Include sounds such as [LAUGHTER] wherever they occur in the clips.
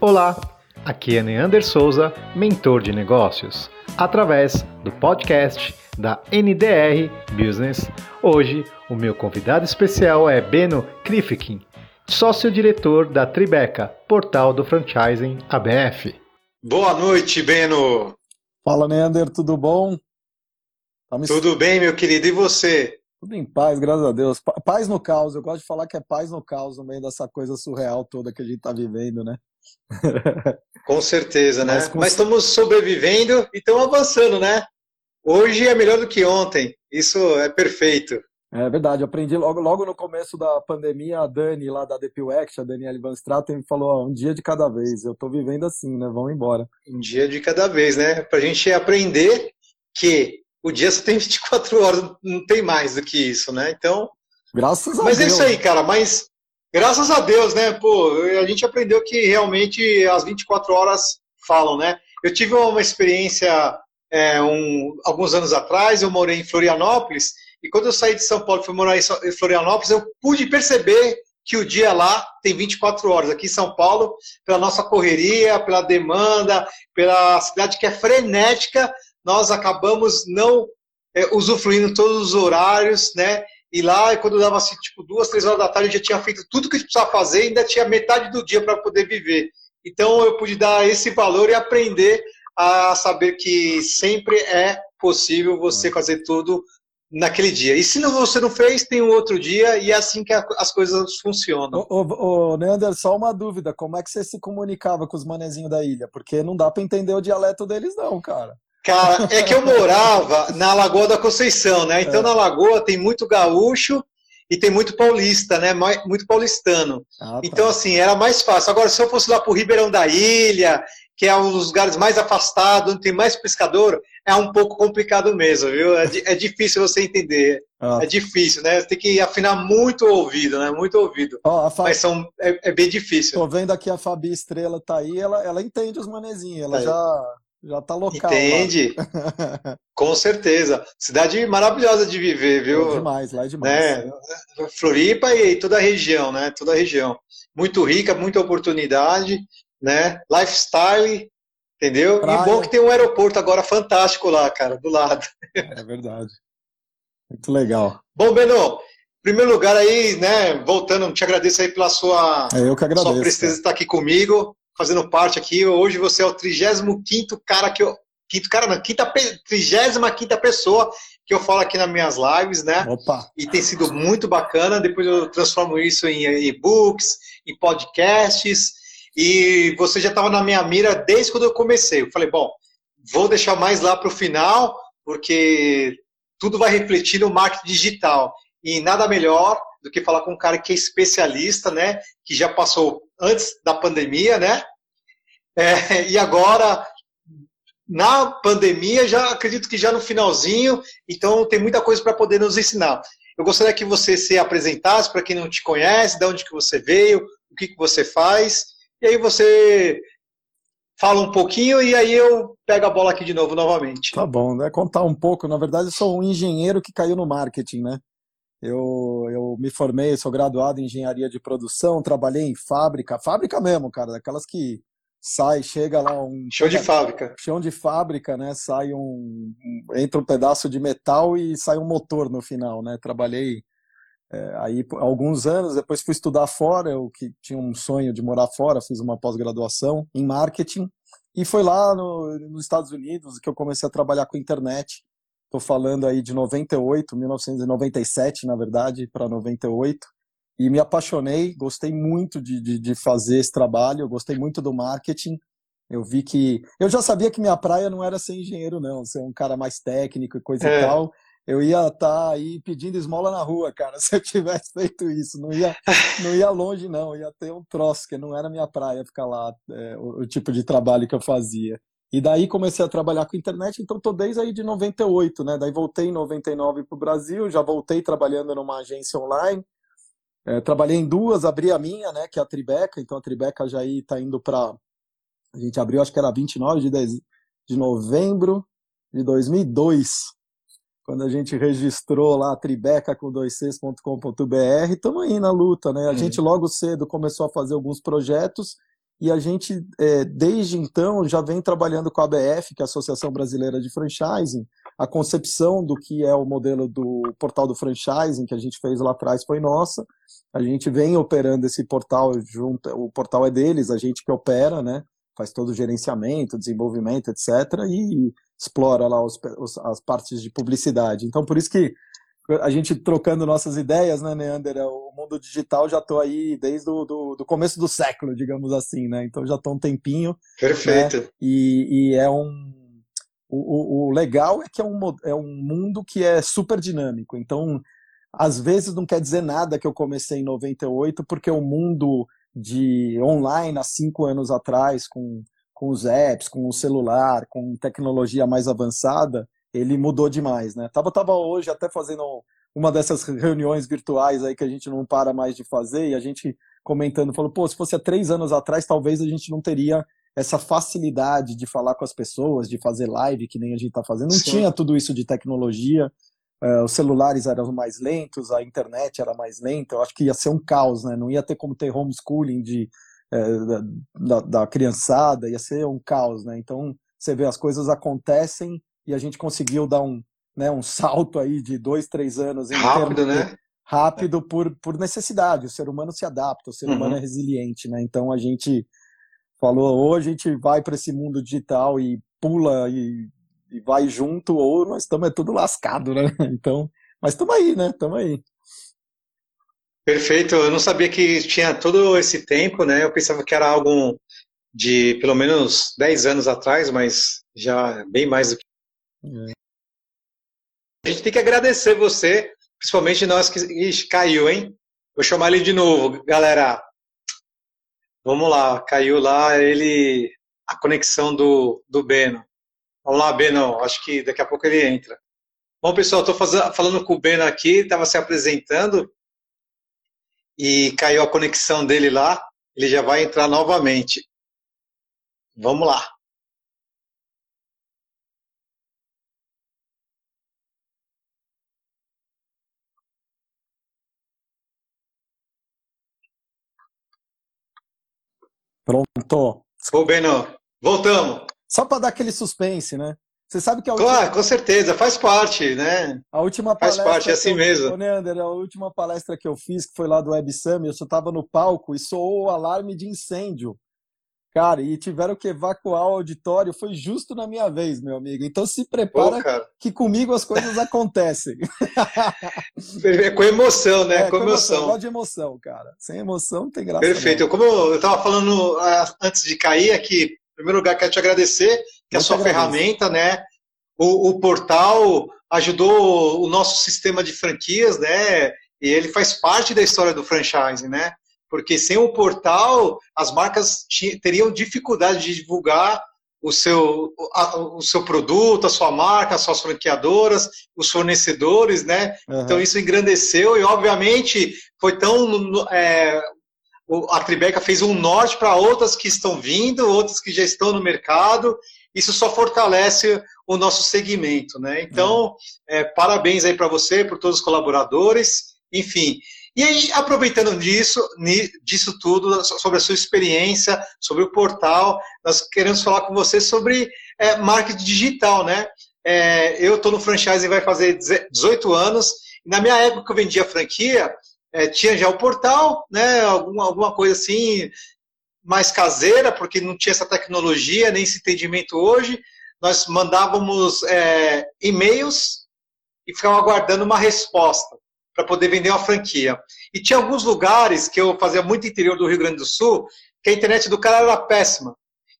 Olá, aqui é Neander Souza, mentor de negócios, através do podcast da NDR Business. Hoje, o meu convidado especial é Beno Krifkin, sócio-diretor da Tribeca, portal do franchising ABF. Boa noite, Beno. Fala, Neander, tudo bom? Tá tudo bem, meu querido, e você? Tudo em paz, graças a Deus. Paz no caos, eu gosto de falar que é paz no caos no meio dessa coisa surreal toda que a gente está vivendo, né? [LAUGHS] Com certeza, né? Mas, com... Mas estamos sobrevivendo e estamos avançando, né? Hoje é melhor do que ontem. Isso é perfeito. É verdade, eu aprendi logo, logo no começo da pandemia, a Dani lá da DPUX, a Daniela Van Straten, falou, ó, um dia de cada vez, eu tô vivendo assim, né, vamos embora. Um dia de cada vez, né, pra gente aprender que o dia só tem 24 horas, não tem mais do que isso, né, então... Graças a mas Deus. Mas é isso aí, cara, mas Graças a Deus, né? Pô, a gente aprendeu que realmente as 24 horas falam, né? Eu tive uma experiência é, um, alguns anos atrás, eu morei em Florianópolis, e quando eu saí de São Paulo e fui morar em Florianópolis, eu pude perceber que o dia lá tem 24 horas. Aqui em São Paulo, pela nossa correria, pela demanda, pela cidade que é frenética, nós acabamos não é, usufruindo todos os horários, né? E lá, quando dava assim, tipo, duas, três horas da tarde, eu já tinha feito tudo que a gente precisava fazer e ainda tinha metade do dia para poder viver. Então, eu pude dar esse valor e aprender a saber que sempre é possível você fazer tudo naquele dia. E se não, você não fez, tem um outro dia e é assim que as coisas funcionam. Ô, ô, ô Neander, só uma dúvida, como é que você se comunicava com os manezinhos da ilha? Porque não dá para entender o dialeto deles não, cara. Cara, é que eu morava na Lagoa da Conceição, né? Então é. na Lagoa tem muito gaúcho e tem muito paulista, né? Muito paulistano. Ah, tá. Então, assim, era mais fácil. Agora, se eu fosse lá pro Ribeirão da Ilha, que é um dos lugares mais afastados, onde tem mais pescador, é um pouco complicado mesmo, viu? É, é difícil você entender. Ah. É difícil, né? Você tem que afinar muito o ouvido, né? Muito ouvido. Oh, Fa... Mas são, é, é, bem difícil. Tô vendo aqui a Fabi Estrela tá aí, ela, ela entende os manezinhos, ela é. já já tá local. Entende? [LAUGHS] Com certeza. Cidade maravilhosa de viver, viu? É demais, lá é demais. Né? Floripa e toda a região, né? Toda a região. Muito rica, muita oportunidade, né? Lifestyle, entendeu? Praia. E bom que tem um aeroporto agora fantástico lá, cara, do lado. [LAUGHS] É verdade. Muito legal. Bom, Beno, em primeiro lugar aí, né, voltando, te agradeço aí pela sua, é, eu que agradeço, sua presteza estar aqui comigo fazendo parte aqui. Hoje você é o 35 cara que eu. Quinto cara, não, quinta, 35 pessoa que eu falo aqui nas minhas lives, né? Opa. E tem sido muito bacana. Depois eu transformo isso em e-books, em podcasts. E você já estava na minha mira desde quando eu comecei. Eu falei, bom, vou deixar mais lá para o final, porque tudo vai refletir no marketing digital. E nada melhor do que falar com um cara que é especialista, né? Que já passou antes da pandemia, né? É, e agora, na pandemia, já acredito que já no finalzinho, então tem muita coisa para poder nos ensinar. Eu gostaria que você se apresentasse para quem não te conhece, de onde que você veio, o que, que você faz, e aí você fala um pouquinho e aí eu pego a bola aqui de novo novamente. Tá bom, né? Contar um pouco. Na verdade, eu sou um engenheiro que caiu no marketing, né? Eu, eu me formei, sou graduado em engenharia de produção, trabalhei em fábrica, fábrica mesmo, cara, daquelas que sai, chega lá um. Chão de fábrica. Chão de fábrica, né? Sai um. Entra um pedaço de metal e sai um motor no final, né? Trabalhei é, aí alguns anos, depois fui estudar fora, eu que tinha um sonho de morar fora, fiz uma pós-graduação em marketing. E foi lá no, nos Estados Unidos que eu comecei a trabalhar com internet. Estou falando aí de 98, 1997, na verdade, para 98. E me apaixonei, gostei muito de, de, de fazer esse trabalho, gostei muito do marketing. Eu vi que. Eu já sabia que minha praia não era ser engenheiro, não, ser um cara mais técnico e coisa é. e tal. Eu ia estar tá aí pedindo esmola na rua, cara, [LAUGHS] se eu tivesse feito isso. Não ia, não ia longe, não. Ia ter um troço, que não era minha praia ficar lá, é, o, o, tipo de trabalho que eu fazia. E daí comecei a trabalhar com internet, então tô desde aí de 98, né? Daí voltei em 99 para o Brasil, já voltei trabalhando numa agência online. É, trabalhei em duas, abri a minha, né? Que é a Tribeca, então a Tribeca já está indo para. A gente abriu, acho que era 29 de, de, de novembro de 2002, quando a gente registrou lá a Tribeca com 2cs.com.br. Estamos aí na luta, né? A uhum. gente logo cedo começou a fazer alguns projetos e a gente, é, desde então, já vem trabalhando com a ABF, que é a Associação Brasileira de Franchising. A concepção do que é o modelo do portal do franchising que a gente fez lá atrás foi nossa. A gente vem operando esse portal junto, o portal é deles, a gente que opera, né? Faz todo o gerenciamento, desenvolvimento, etc. E explora lá os, os, as partes de publicidade. Então, por isso que a gente trocando nossas ideias, né, Neander? O mundo digital já estou aí desde o do, do, começo do século, digamos assim, né? Então já estou um tempinho. Perfeito. Né? E, e, é um. O, o, legal é que é um, é um mundo que é super dinâmico. Então, às vezes não quer dizer nada que eu comecei em 98, porque o mundo de online há cinco anos atrás, com, com os apps, com o celular, com tecnologia mais avançada, ele mudou demais, né? Tava, tava hoje até fazendo uma dessas reuniões virtuais aí que a gente não para mais de fazer e a gente comentando, falou, pô, se fosse há três anos atrás, talvez a gente não teria essa facilidade de falar com as pessoas, de fazer live, que nem a gente está fazendo. Não Sim. tinha tudo isso de tecnologia, uh, os celulares eram mais lentos, a internet era mais lenta, eu acho que ia ser um caos, né? Não ia ter como ter homeschooling de, uh, da, da criançada, ia ser um caos, né? Então, você vê, as coisas acontecem e a gente conseguiu dar um, né, um salto aí de dois, três anos. rápido, né? Rápido por, por necessidade. O ser humano se adapta, o ser uhum. humano é resiliente, né? Então a gente falou, ou a gente vai para esse mundo digital e pula e, e vai junto, ou nós estamos é tudo lascado, né? [LAUGHS] Então, mas estamos aí, né? Estamos aí. Perfeito. Eu não sabia que tinha todo esse tempo, né? Eu pensava que era algo de pelo menos 10 anos atrás, mas já bem mais do que. A gente tem que agradecer você, principalmente nós que Ixi, caiu, hein? Vou chamar ele de novo, galera. Vamos lá, caiu lá ele a conexão do, do Beno. Vamos lá, Beno, acho que daqui a pouco ele entra. Bom, pessoal, estou falando com o Beno aqui, estava se apresentando e caiu a conexão dele lá. Ele já vai entrar novamente. Vamos lá. Pronto. Ô, Beno, voltamos. Só para dar aquele suspense, né? Você sabe que a última... Claro, com certeza, faz parte, né? A última faz parte, é assim eu... mesmo. Ô, Neander, a última palestra que eu fiz, que foi lá do Web Summit, eu só estava no palco e soou o alarme de incêndio. Cara, e tiveram que evacuar o auditório, foi justo na minha vez, meu amigo. Então se prepara Pô, que comigo as coisas acontecem. [LAUGHS] É com emoção, né? É, com, emoção. Emoção. de emoção, cara. Sem emoção não tem graça. Perfeito. Não. Como eu estava falando ah, antes de cair aqui, em primeiro lugar, quero te agradecer que a sua ferramenta, né? O, o portal ajudou o nosso sistema de franquias, né? E ele faz parte da história do franchising, né? Porque sem o portal as marcas teriam dificuldade de divulgar o seu, a, o seu produto, a sua marca, as suas franqueadoras, os fornecedores, né? Uhum. Então isso engrandeceu e obviamente foi tão é, a Tribeca fez um norte para outras que estão vindo, outras que já estão no mercado. Isso só fortalece o nosso segmento, né? Então, uhum. é, parabéns aí para você, por todos os colaboradores. Enfim, e aí, aproveitando disso, disso tudo, sobre a sua experiência, sobre o portal, nós queremos falar com você sobre é, marketing digital, né? É, eu estou no franchise vai fazer 18 anos. Na minha época que eu vendia franquia, é, tinha já o portal, né? Alguma, alguma coisa assim mais caseira, porque não tinha essa tecnologia, nem esse entendimento hoje. Nós mandávamos é, e-mails e ficava aguardando uma resposta para poder vender uma franquia. E tinha alguns lugares que eu fazia muito interior do Rio Grande do Sul, que a internet do cara era péssima.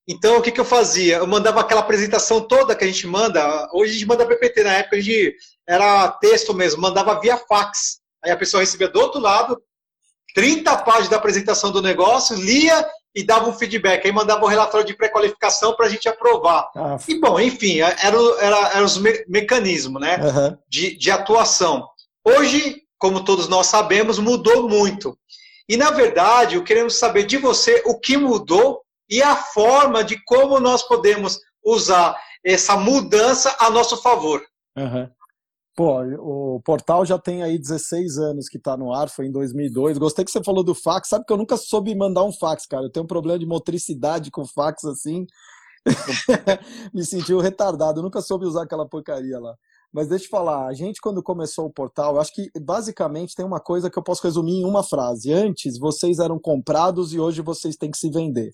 Então, o que, que eu fazia? Eu mandava aquela apresentação toda que a gente manda. Hoje a gente manda PPT, na época a gente era texto mesmo, mandava via fax. Aí a pessoa recebia do outro lado 30 páginas da apresentação do negócio, lia e dava um feedback. Aí mandava um relatório de pré-qualificação para a gente aprovar. Ah, e, bom, enfim, eram era, era os me mecanismos né, uhum. de, de atuação. Hoje, como todos nós sabemos, mudou muito. E, na verdade, queremos saber de você o que mudou e a forma de como nós podemos usar essa mudança a nosso favor. Uhum. Pô, o portal já tem aí 16 anos que está no ar, foi em 2002. Gostei que você falou do fax. Sabe que eu nunca soube mandar um fax, cara. Eu tenho um problema de motricidade com fax assim. [LAUGHS] Me sentiu retardado. Eu nunca soube usar aquela porcaria lá. Mas deixa eu falar, a gente quando começou o portal, acho que basicamente tem uma coisa que eu posso resumir em uma frase. Antes vocês eram comprados e hoje vocês têm que se vender.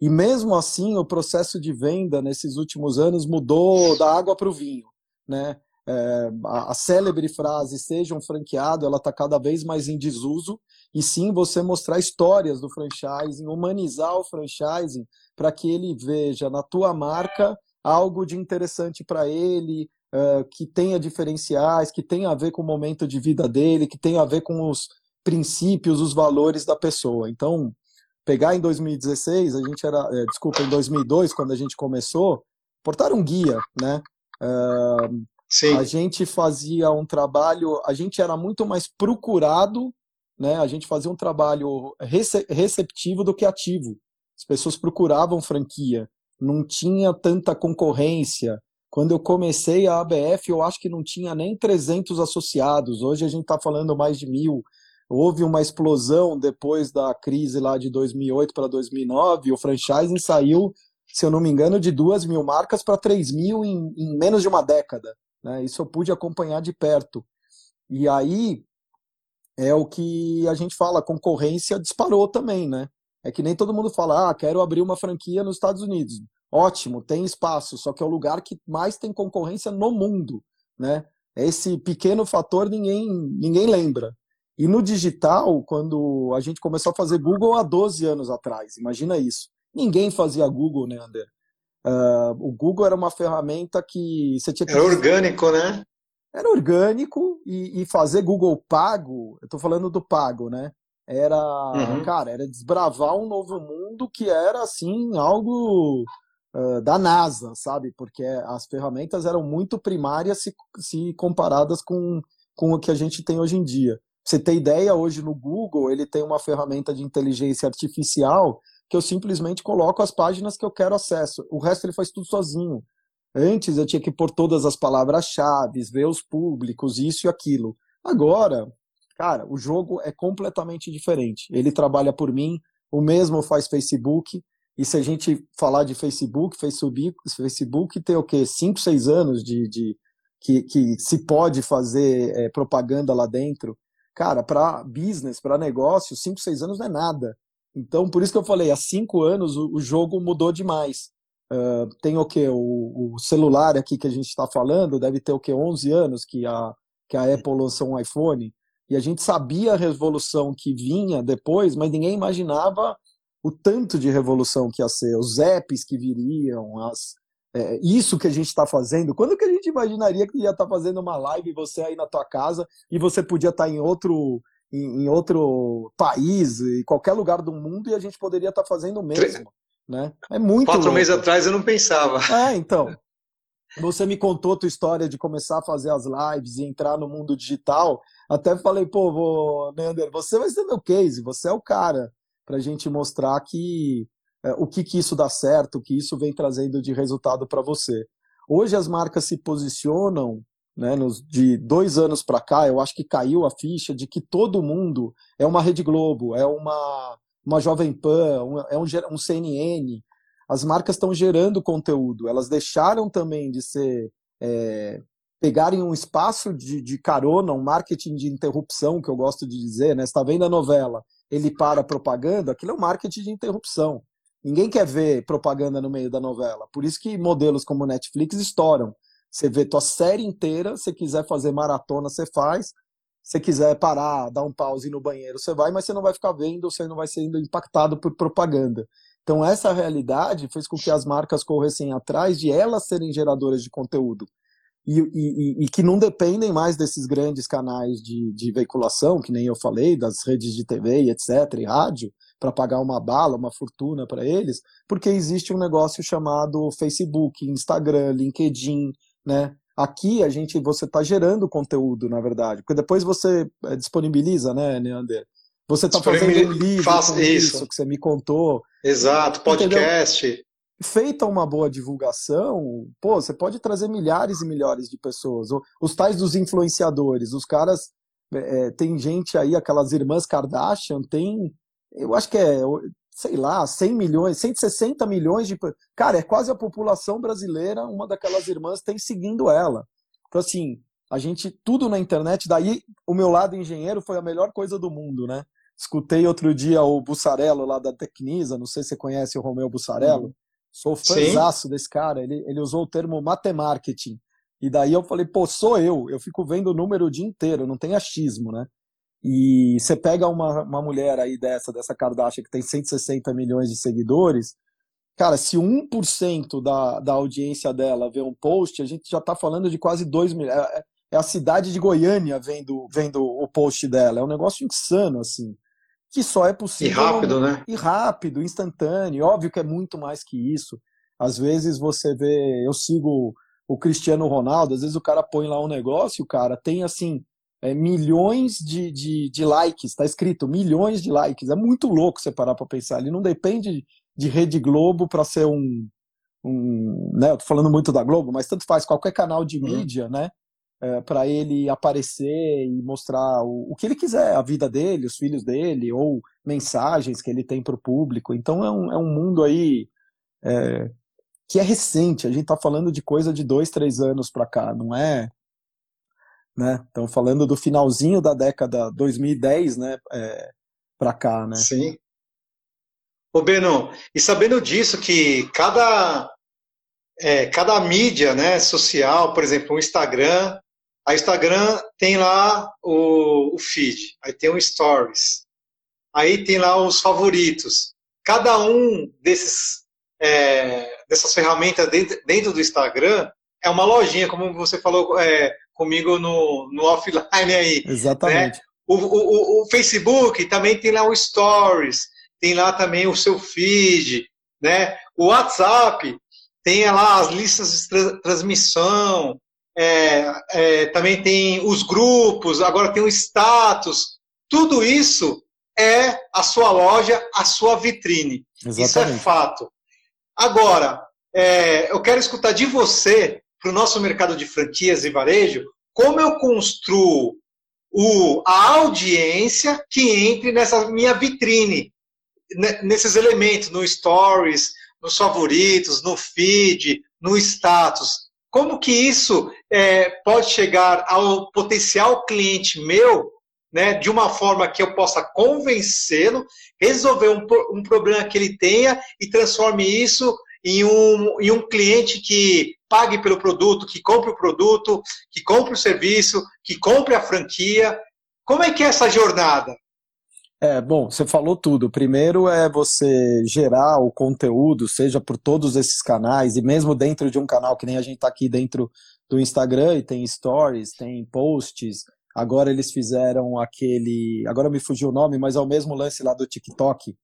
E mesmo assim, o processo de venda nesses últimos anos mudou da água para o vinho, né? É, a, a, célebre frase seja um franqueado, ela está cada vez mais em desuso, e sim você mostrar histórias do franchising, humanizar o franchising para que ele veja na tua marca algo de interessante para ele, uh, que tenha diferenciais, que tenha a ver com o momento de vida dele, que tenha a ver com os princípios, os valores da pessoa. Então, pegar em 2016, a gente era, é, desculpa, em 2002, quando a gente começou, portar um guia, né? Uh, Sim. A gente fazia um trabalho, a gente era muito mais procurado, né? A gente fazia um trabalho receptivo do que ativo. As pessoas procuravam franquia, não tinha tanta concorrência. Quando eu comecei a ABF, eu acho que não tinha nem 300 associados. Hoje a gente está falando mais de mil. Houve uma explosão depois da crise lá de 2008 para 2009. O franchising saiu, se eu não me engano, de duas mil marcas para 3 mil em, em menos de uma década. Né? Isso eu pude acompanhar de perto. E aí é o que a gente fala, a concorrência disparou também, né? É que nem todo mundo fala, ah, quero abrir uma franquia nos Estados Unidos. Ótimo, tem espaço, só que é o lugar que mais tem concorrência no mundo, né? Esse pequeno fator ninguém, ninguém lembra. E no digital, quando a gente começou a fazer Google há 12 anos atrás, imagina isso. Ninguém fazia Google, né, Ander? Uh, o Google era uma ferramenta que você tinha que. Era orgânico, né? Era orgânico e, e fazer Google pago, eu estou falando do pago, né? Era, uhum. cara, era desbravar um novo mundo que era assim, algo uh, da NASA, sabe? Porque as ferramentas eram muito primárias se, se comparadas com, com o que a gente tem hoje em dia. Pra você ter ideia, hoje no Google ele tem uma ferramenta de inteligência artificial que eu simplesmente coloco as páginas que eu quero acesso. O resto ele faz tudo sozinho. Antes eu tinha que pôr todas as palavras-chave, ver os públicos, isso e aquilo. Agora, cara, o jogo é completamente diferente. Ele trabalha por mim, o mesmo faz Facebook. E se a gente falar de Facebook, Facebook, Facebook tem o quê? 5, 6 anos de, de que, que se pode fazer é, propaganda lá dentro. Cara, para business, para negócio, 5, 6 anos não é nada. Então, por isso que eu falei, há cinco anos o, o jogo mudou demais. Uh, tem o que? O, o, celular aqui que a gente está falando deve ter o que? 11 anos que a, que a Apple lançou um iPhone. E a gente sabia a revolução que vinha depois, mas ninguém imaginava o tanto de revolução que ia ser, os apps que viriam, as, é, isso que a gente está fazendo. Quando que a gente imaginaria que ia estar tá fazendo uma live você aí na tua casa e você podia estar tá em outro em, em, outro país, em qualquer lugar do mundo, e a gente poderia estar tá fazendo o mesmo. Né? É muito Quatro louco. meses atrás eu não pensava. É, então. Você me contou a tua história de começar a fazer as lives e entrar no mundo digital. Até falei, pô, vou, Neander, você vai ser meu case, você é o cara para a gente mostrar que é, o que, que isso dá certo, o que isso vem trazendo de resultado para você. Hoje as marcas se posicionam né, nos, de dois anos para cá, eu acho que caiu a ficha de que todo mundo é uma Rede Globo, é uma, uma Jovem Pan, um, é um, um CNN. As marcas estão gerando conteúdo, elas deixaram também de ser. É, pegarem um espaço de, de carona, um marketing de interrupção, que eu gosto de dizer, né? Você está vendo a novela, ele para a propaganda, aquilo é um marketing de interrupção. Ninguém quer ver propaganda no meio da novela. Por isso que modelos como Netflix estouram. Você vê tua série inteira, se quiser fazer maratona, você faz. Se quiser parar, dar um pause no banheiro, você vai, mas você não vai ficar vendo, você não vai sendo impactado por propaganda. Então, essa realidade fez com que as marcas corressem atrás de elas serem geradoras de conteúdo. E, e, e, que não dependem mais desses grandes canais de, de, veiculação, que nem eu falei, das redes de TV e etc., e rádio, para pagar uma bala, uma fortuna para eles, porque existe um negócio chamado Facebook, Instagram, LinkedIn, né? Aqui a gente, você está gerando conteúdo, na verdade, porque depois você eh, disponibiliza, né, Neander? Você está fazendo um livro Faz isso. isso. que você me contou. Exato, podcast. Entendeu? feita uma boa divulgação, pô, você pode trazer milhares e milhares de pessoas. Os tais dos influenciadores, os caras. É, tem gente aí, aquelas irmãs Kardashian, tem. Eu acho que é, sei lá, 100 milhões, 160 milhões de. Cara, é quase a população brasileira, uma daquelas irmãs tem seguindo ela. Então, assim, a gente, tudo na internet, daí o meu lado engenheiro foi a melhor coisa do mundo, né? Escutei outro dia o Bussarello lá da Tecnisa, não sei se você conhece o Romeu Bussarello. Uhum. Sou fãzaço desse cara. Ele, ele usou o termo matemarketing. E daí eu falei, pô, sou eu. Eu fico vendo o número o dia inteiro, não tem achismo, né? E você pega uma, uma mulher aí dessa, dessa Kardashian, que tem 160 milhões de seguidores, cara, se 1% da, da audiência dela vê um post, a gente já tá falando de quase 2 milhões. É, é a cidade de Goiânia vendo, vendo o post dela. É um negócio insano, assim que só é possível. E rápido, né? E rápido, instantâneo. Óbvio que é muito mais que isso. Às vezes você vê, eu sigo o Cristiano Ronaldo, às vezes o cara põe lá um negócio, o cara tem assim é, milhões de, de, de likes, tá escrito milhões de likes. É muito louco você parar para pensar. Ele não depende de Rede Globo para ser um, um, né? Eu tô falando muito da Globo, mas tanto faz qualquer canal de uhum. mídia, né? É, para ele aparecer e mostrar o, o, que ele quiser, a vida dele, os filhos dele, ou mensagens que ele tem para o público. Então é um, é um mundo aí é, que é recente. A gente está falando de coisa de dois, três anos para cá, não é? Né? Estamos falando do finalzinho da década 2010, né? É, para cá, né? Sim. Ô Beno, e sabendo disso que cada é, cada mídia né, social, por exemplo, o Instagram, a Instagram tem lá o, o feed, aí tem o stories, aí tem lá os favoritos. Cada um desses é, dessas ferramentas dentro, dentro, do Instagram é uma lojinha, como você falou é, comigo no, no offline aí. Né? Exatamente. Né? O, o, o, Facebook também tem lá o Stories, tem lá também o seu feed, né? O WhatsApp tem lá as listas de transmissão, é, é, também tem os grupos, agora tem o status. Tudo isso é a sua loja, a sua vitrine. Exatamente. Isso é fato. Agora, é, eu quero escutar de você, para o nosso mercado de franquias e varejo, como eu construo o, a audiência que entre nessa minha vitrine, nesses elementos, no Stories, nos favoritos, no feed, no status. Como que isso é, pode chegar ao potencial cliente meu, né, de uma forma que eu possa convencê-lo, resolver um, um problema que ele tenha e transforme isso em um, em um cliente que pague pelo produto, que compre o produto, que compre o serviço, que compre a franquia. Como é que é essa jornada? É, bom, você falou tudo. Primeiro é você gerar o conteúdo, seja por todos esses canais, e mesmo dentro de um canal, que nem a gente está aqui dentro do Instagram, e tem stories, tem posts. Agora eles fizeram aquele. Agora me fugiu o nome, mas é o mesmo lance lá do TikTok,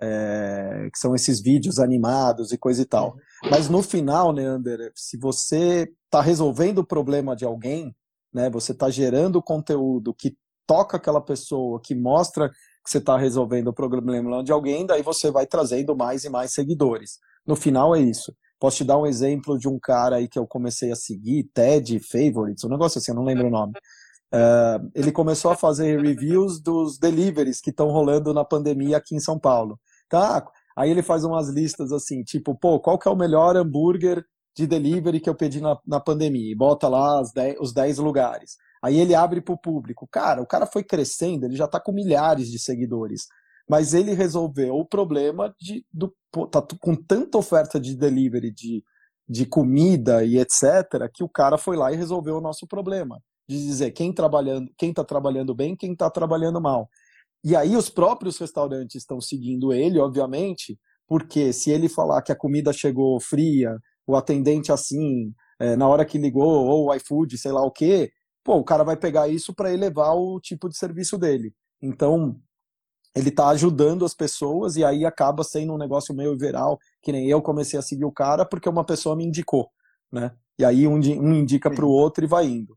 é, que são esses vídeos animados e coisa e tal. Mas no final, Neander, se você está resolvendo o problema de alguém, né, você está gerando conteúdo que toca aquela pessoa, que mostra que você está resolvendo o problema de alguém, daí você vai trazendo mais e mais seguidores. No final é isso. Posso te dar um exemplo de um cara aí que eu comecei a seguir, Ted Favorites, um negócio assim, eu não lembro o nome. Uh, ele começou a fazer reviews dos deliveries que estão rolando na pandemia aqui em São Paulo. Tá? Aí ele faz umas listas assim, tipo, pô, qual que é o melhor hambúrguer de delivery que eu pedi na, na pandemia? E bota lá dez, os 10 lugares. Aí ele abre para o público. Cara, o cara foi crescendo, ele já está com milhares de seguidores. Mas ele resolveu o problema de do, tá com tanta oferta de delivery, de, de comida e etc., que o cara foi lá e resolveu o nosso problema. De dizer quem trabalhando, quem está trabalhando bem, quem está trabalhando mal. E aí os próprios restaurantes estão seguindo ele, obviamente, porque se ele falar que a comida chegou fria, o atendente assim, é, na hora que ligou, ou o iFood, sei lá o quê, pô, o cara vai pegar isso para elevar o tipo de serviço dele. Então, ele está ajudando as pessoas e aí acaba sendo um negócio meio viral, que nem eu comecei a seguir o cara porque uma pessoa me indicou, né? E aí um, um indica para o outro e vai indo.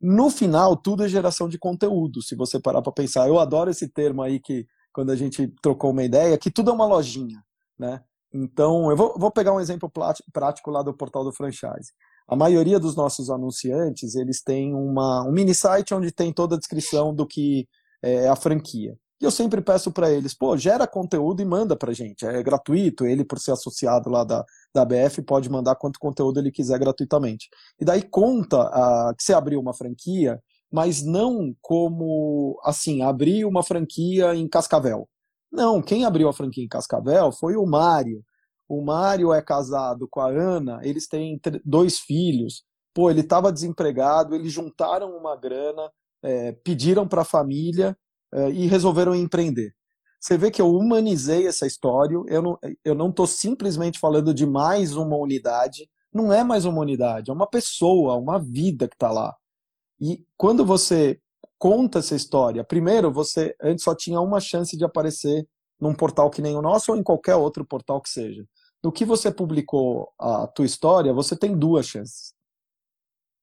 No final, tudo é geração de conteúdo, se você parar para pensar. Eu adoro esse termo aí que, quando a gente trocou uma ideia, que tudo é uma lojinha, né? Então, eu vou, vou pegar um exemplo prático lá do portal do franchise. A maioria dos nossos anunciantes, eles têm uma, um mini site onde tem toda a descrição do que é a franquia. E eu sempre peço para eles, pô, gera conteúdo e manda para gente. É gratuito, ele por ser associado lá da, da BF pode mandar quanto conteúdo ele quiser gratuitamente. E daí conta que você abriu uma franquia, mas não como, assim, abrir uma franquia em Cascavel. Não, quem abriu a franquia em Cascavel foi o Mário. O Mário é casado com a Ana, eles têm dois filhos. Pô, ele estava desempregado, eles juntaram uma grana, é, pediram para a família é, e resolveram empreender. Você vê que eu humanizei essa história, eu não estou eu não simplesmente falando de mais uma unidade, não é mais uma unidade, é uma pessoa, uma vida que está lá. E quando você conta essa história, primeiro, você antes só tinha uma chance de aparecer num portal que nem o nosso ou em qualquer outro portal que seja. No que você publicou a tua história, você tem duas chances.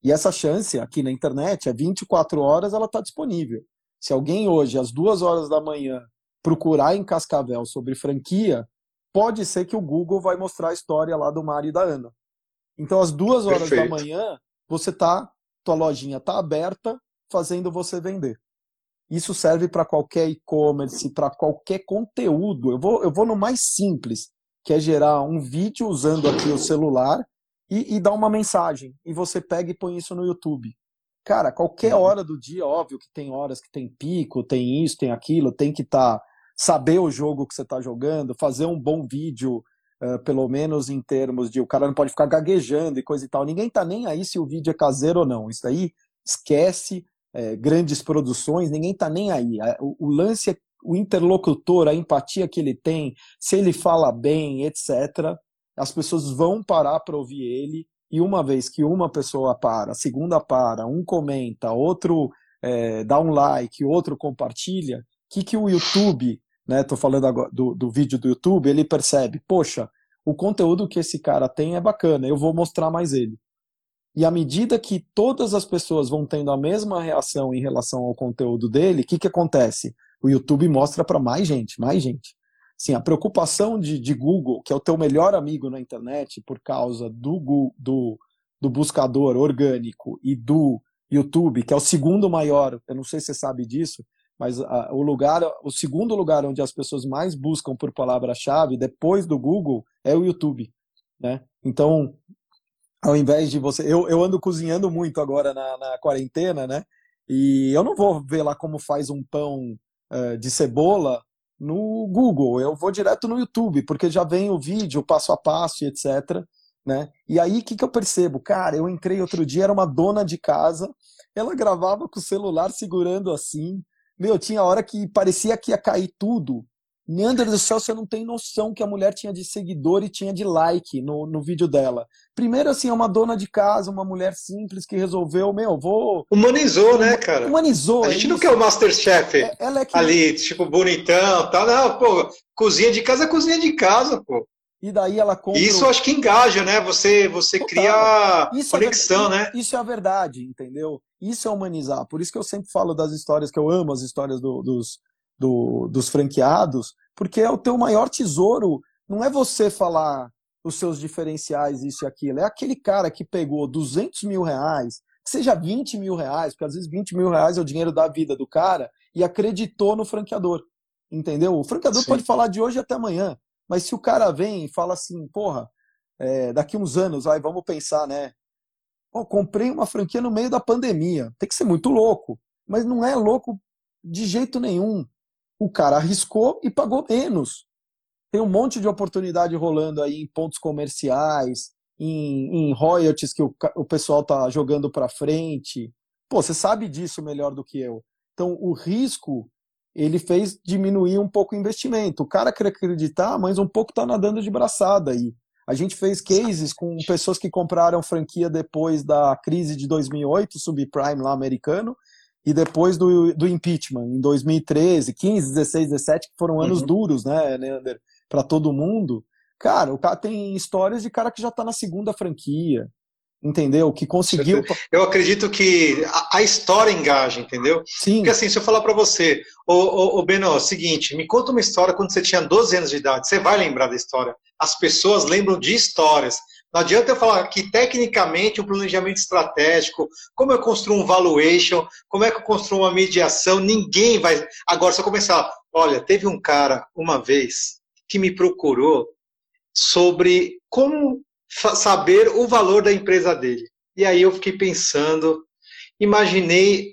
E essa chance aqui na internet é 24 horas, ela está disponível. Se alguém hoje, às duas horas da manhã, procurar em Cascavel sobre franquia, pode ser que o Google vai mostrar a história lá do Mário e da Ana. Então, às duas horas Perfeito. da manhã, você tá tua lojinha está aberta, fazendo você vender. Isso serve para qualquer e-commerce, para qualquer conteúdo. Eu vou, eu vou no mais simples, que é gerar um vídeo usando aqui o celular e, e dar uma mensagem. E você pega e põe isso no YouTube. Cara, qualquer uhum. hora do dia, óbvio que tem horas que tem pico, tem isso, tem aquilo, tem que estar. Tá, saber o jogo que você está jogando, fazer um bom vídeo Uh, pelo menos em termos de o cara não pode ficar gaguejando e coisa e tal. Ninguém tá nem aí se o vídeo é caseiro ou não. Isso aí esquece é, grandes produções, ninguém tá nem aí. O, o, lance é o interlocutor, a empatia que ele tem, se ele fala bem, etc. As pessoas vão parar para ouvir ele. E uma vez que uma pessoa para, a segunda para, um comenta, outro é, dá um like, outro compartilha, o que, que o YouTube né? Tô falando agora do, do vídeo do YouTube, ele percebe, poxa, o conteúdo que esse cara tem é bacana, eu vou mostrar mais ele. E à medida que todas as pessoas vão tendo a mesma reação em relação ao conteúdo dele, o que, que acontece? O YouTube mostra para mais gente, mais gente. Sim, a preocupação de, de Google, que é o teu melhor amigo na internet, por causa do, do, do buscador orgânico e do YouTube, que é o segundo maior, eu não sei se você sabe disso, mas a, o lugar, o segundo lugar onde as pessoas mais buscam por palavra-chave depois do Google é o YouTube, né? Então, ao invés de você, eu, eu ando cozinhando muito agora na, na quarentena, né? E eu não vou ver lá como faz um pão de cebola no Google, eu vou direto no YouTube, porque já vem o vídeo passo a passo e etc. Né? E aí o que, que eu percebo? Cara, eu entrei outro dia, era uma dona de casa, ela gravava com o celular segurando assim, meu, tinha hora que parecia que ia cair tudo. Deus do céu, você não tem noção que a mulher tinha de seguidor e tinha de like no, no vídeo dela. Primeiro, assim, é uma dona de casa, uma mulher simples que resolveu, meu, vou. Humanizou, né, cara? Humanizou. A gente é não quer o Masterchef é, é que... ali, tipo, bonitão tal. Não, pô, cozinha de casa é cozinha de casa, pô. E daí ela compra. Isso eu acho que engaja, né? Você, você cria isso é conexão, é, né? Isso é a verdade, entendeu? Isso é humanizar. Por isso que eu sempre falo das histórias, que eu amo as histórias do, dos, do, dos franqueados, porque é o teu maior tesouro. Não é você falar os seus diferenciais, isso e aquilo. É aquele cara que pegou 200 mil reais, que seja 20 mil reais, porque às vezes 20 mil reais é o dinheiro da vida do cara, e acreditou no franqueador. Entendeu? O franqueador Sim. pode falar de hoje até amanhã. Mas se o cara vem e fala assim, porra, é, daqui uns anos, aí vamos pensar, né? Oh, comprei uma franquia no meio da pandemia. Tem que ser muito louco. Mas não é louco de jeito nenhum. O cara arriscou e pagou menos. Tem um monte de oportunidade rolando aí em pontos comerciais, em, em royalties que o, o pessoal tá jogando para frente. Pô, você sabe disso melhor do que eu. Então, o risco ele fez diminuir um pouco o investimento. O cara quer acreditar, mas um pouco está nadando de braçada aí. A gente fez cases com pessoas que compraram franquia depois da crise de 2008, subprime lá americano, e depois do, do impeachment, em 2013, 15, 16, 17, que foram anos uhum. duros, né, Neander, para todo mundo. Cara, o cara tem histórias de cara que já está na segunda franquia. entendeu? Que conseguiu. Eu acredito que a, história engaja, entendeu? Sim. Porque assim, se eu falar para você, ô, ô, ô Beno, é o seguinte, me conta uma história quando você tinha 12 anos de idade, você vai lembrar da história. As pessoas lembram de histórias. Não adianta eu falar que tecnicamente o planejamento estratégico, como eu construo um valuation, como é que eu construo uma mediação, ninguém vai. Agora, se eu começar, olha, teve um cara uma vez que me procurou sobre como saber o valor da empresa dele. E aí eu fiquei pensando, imaginei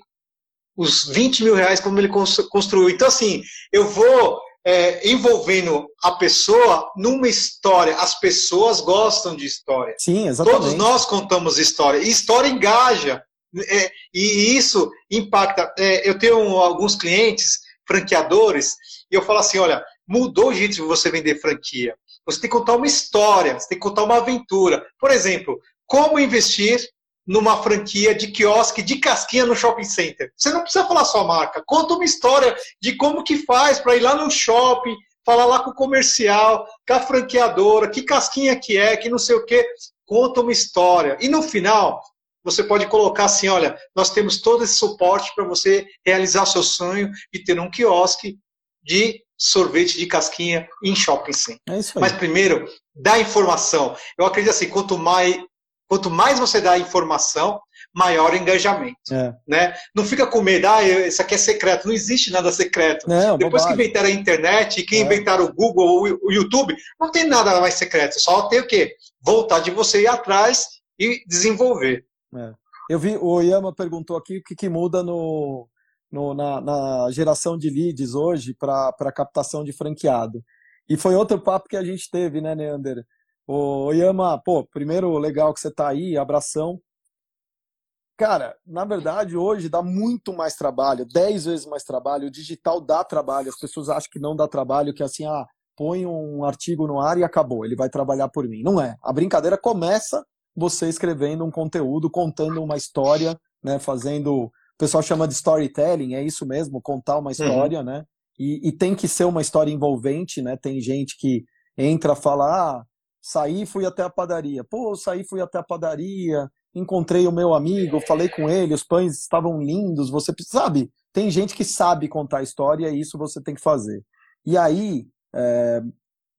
os 20 mil reais como ele construiu. Então, assim, eu vou é, envolvendo a pessoa numa história. As pessoas gostam de história. Sim, exatamente. Todos nós contamos história. E história engaja. É, e isso impacta. É, eu tenho alguns clientes, franqueadores, e eu falo assim: olha, mudou o jeito de você vender franquia. Você tem que contar uma história, você tem que contar uma aventura. Por exemplo, como investir numa franquia de quiosque de casquinha no shopping center. Você não precisa falar sua marca. Conta uma história de como que faz para ir lá no shopping, falar lá com o comercial, com a franqueadora, que casquinha que é, que não sei o quê. Conta uma história. E no final, você pode colocar assim, olha, nós temos todo esse suporte para você realizar o seu sonho de ter um quiosque de sorvete de casquinha em shopping center. É isso aí. Mas primeiro, dá informação. Eu acredito assim, quanto mais Quanto mais você dá informação, maior o engajamento. É. Né? Não fica com medo, ah, isso aqui é secreto. Não existe nada secreto. Não, Depois bobagem. que inventaram a internet, que é. inventaram o Google ou o YouTube, não tem nada mais secreto. Só tem o quê? Voltar de você ir atrás e desenvolver. É. Eu vi, o Yama perguntou aqui o que, que muda no, no na, na, geração de leads hoje para captação de franqueado. E foi outro papo que a gente teve, né, Neander? Ô, Yama, pô, primeiro legal que você tá aí, abração. Cara, na verdade, hoje dá muito mais trabalho, 10 vezes mais trabalho. O digital dá trabalho. As pessoas acham que não dá trabalho, que é assim, ah, põe um artigo no ar e acabou, ele vai trabalhar por mim. Não é. A brincadeira começa você escrevendo um conteúdo, contando uma história, né, fazendo. O pessoal chama de storytelling, é isso mesmo, contar uma uhum. história, uhum. né? E, e, tem que ser uma história envolvente, né? Tem gente que entra a falar, ah, Saí fui até a padaria. Pô, saí fui até a padaria, encontrei o meu amigo, falei com ele, os pães estavam lindos. Você sabe, tem gente que sabe contar história e isso você tem que fazer. E aí é,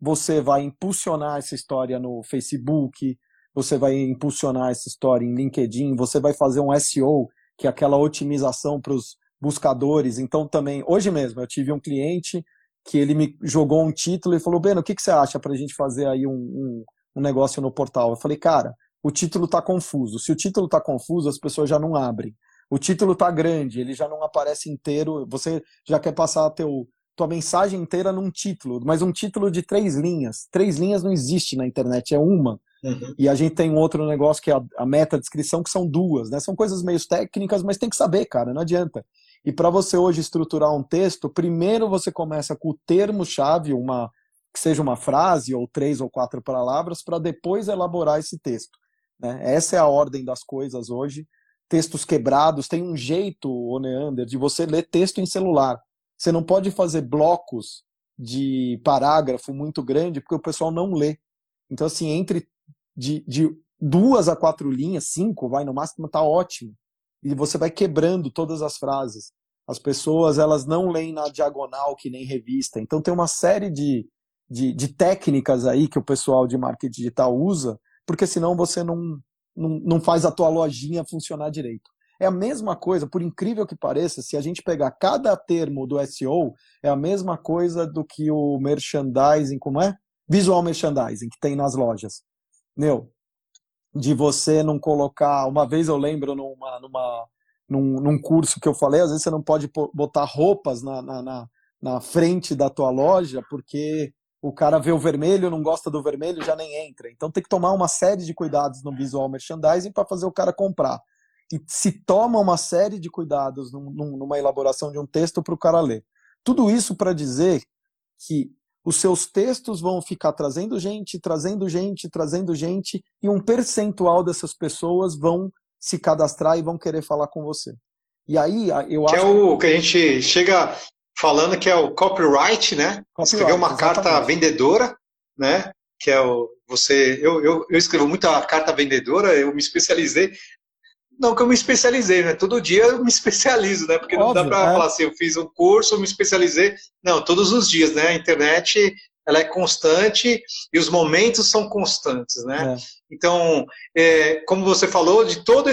você vai impulsionar essa história no Facebook, você vai impulsionar essa história em LinkedIn, você vai fazer um SEO, que é aquela otimização para os buscadores. Então também, hoje mesmo, eu tive um cliente que ele me jogou um título e falou, Beno, o que, que você acha para a gente fazer aí um, um, um, negócio no portal? Eu falei, cara, o título está confuso. Se o título está confuso, as pessoas já não abrem. O título está grande, ele já não aparece inteiro. Você já quer passar a teu, tua mensagem inteira num título, mas um título de três linhas. Três linhas não existe na internet, é uma. Uhum. E a gente tem um outro negócio que é a, a meta-descrição, que são duas, né? São coisas meio técnicas, mas tem que saber, cara, não adianta. E para você hoje estruturar um texto, primeiro você começa com o termo-chave, uma que seja uma frase ou três ou quatro palavras, para depois elaborar esse texto. Né? Essa é a ordem das coisas hoje. Textos quebrados, tem um jeito, o Neander, de você ler texto em celular. Você não pode fazer blocos de parágrafo muito grande, porque o pessoal não lê. Então, assim, entre de, de duas a quatro linhas, cinco, vai no máximo, tá ótimo e você vai quebrando todas as frases. As pessoas elas não leem na diagonal que nem revista. Então tem uma série de, de, de técnicas aí que o pessoal de marketing digital usa, porque senão você não, não, não faz a tua lojinha funcionar direito. É a mesma coisa, por incrível que pareça, se a gente pegar cada termo do SEO, é a mesma coisa do que o merchandising, como é? Visual merchandising que tem nas lojas. Meu, de você não colocar. Uma vez eu lembro numa, numa, num, num curso que eu falei, às vezes você não pode botar roupas na, na, na, na frente da tua loja, porque o cara vê o vermelho, não gosta do vermelho, já nem entra. Então tem que tomar uma série de cuidados no visual merchandising para fazer o cara comprar. E se toma uma série de cuidados num, numa elaboração de um texto para o cara ler. Tudo isso para dizer que os seus textos vão ficar trazendo gente, trazendo gente, trazendo gente, e um percentual dessas pessoas vão se cadastrar e vão querer falar com você. E aí, eu que acho. É o que a gente chega falando que é o copyright, né? Copyright, Escrever uma exatamente. carta vendedora, né? Que é o você, eu, eu, eu escrevo muita carta vendedora, eu me especializei não que eu me especializei, né? Todo dia eu me [LAUGHS] especializo, né? Porque Óbvio, não dá para é. falar assim, eu fiz um curso, me especializei. Não, todos os dias, né? A internet, ela é constante e os momentos são constantes, né? É. Então, é, como você falou, de toda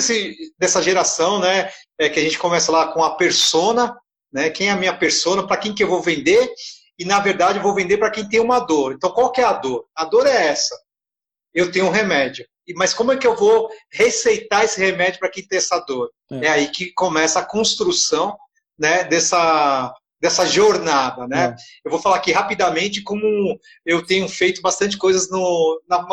dessa geração, né? É, que a gente começa lá com a persona, né? Quem é a minha persona? Para quem que eu vou vender? E na verdade eu vou vender para quem tem uma dor. Então, qual que é a dor? A dor é essa. Eu tenho um remédio mas como é que eu vou receitar esse remédio para quem tem essa dor? É. é. aí que começa a construção né, dessa, dessa jornada. Né? É. Eu vou falar aqui rapidamente como eu tenho feito bastante coisas no, na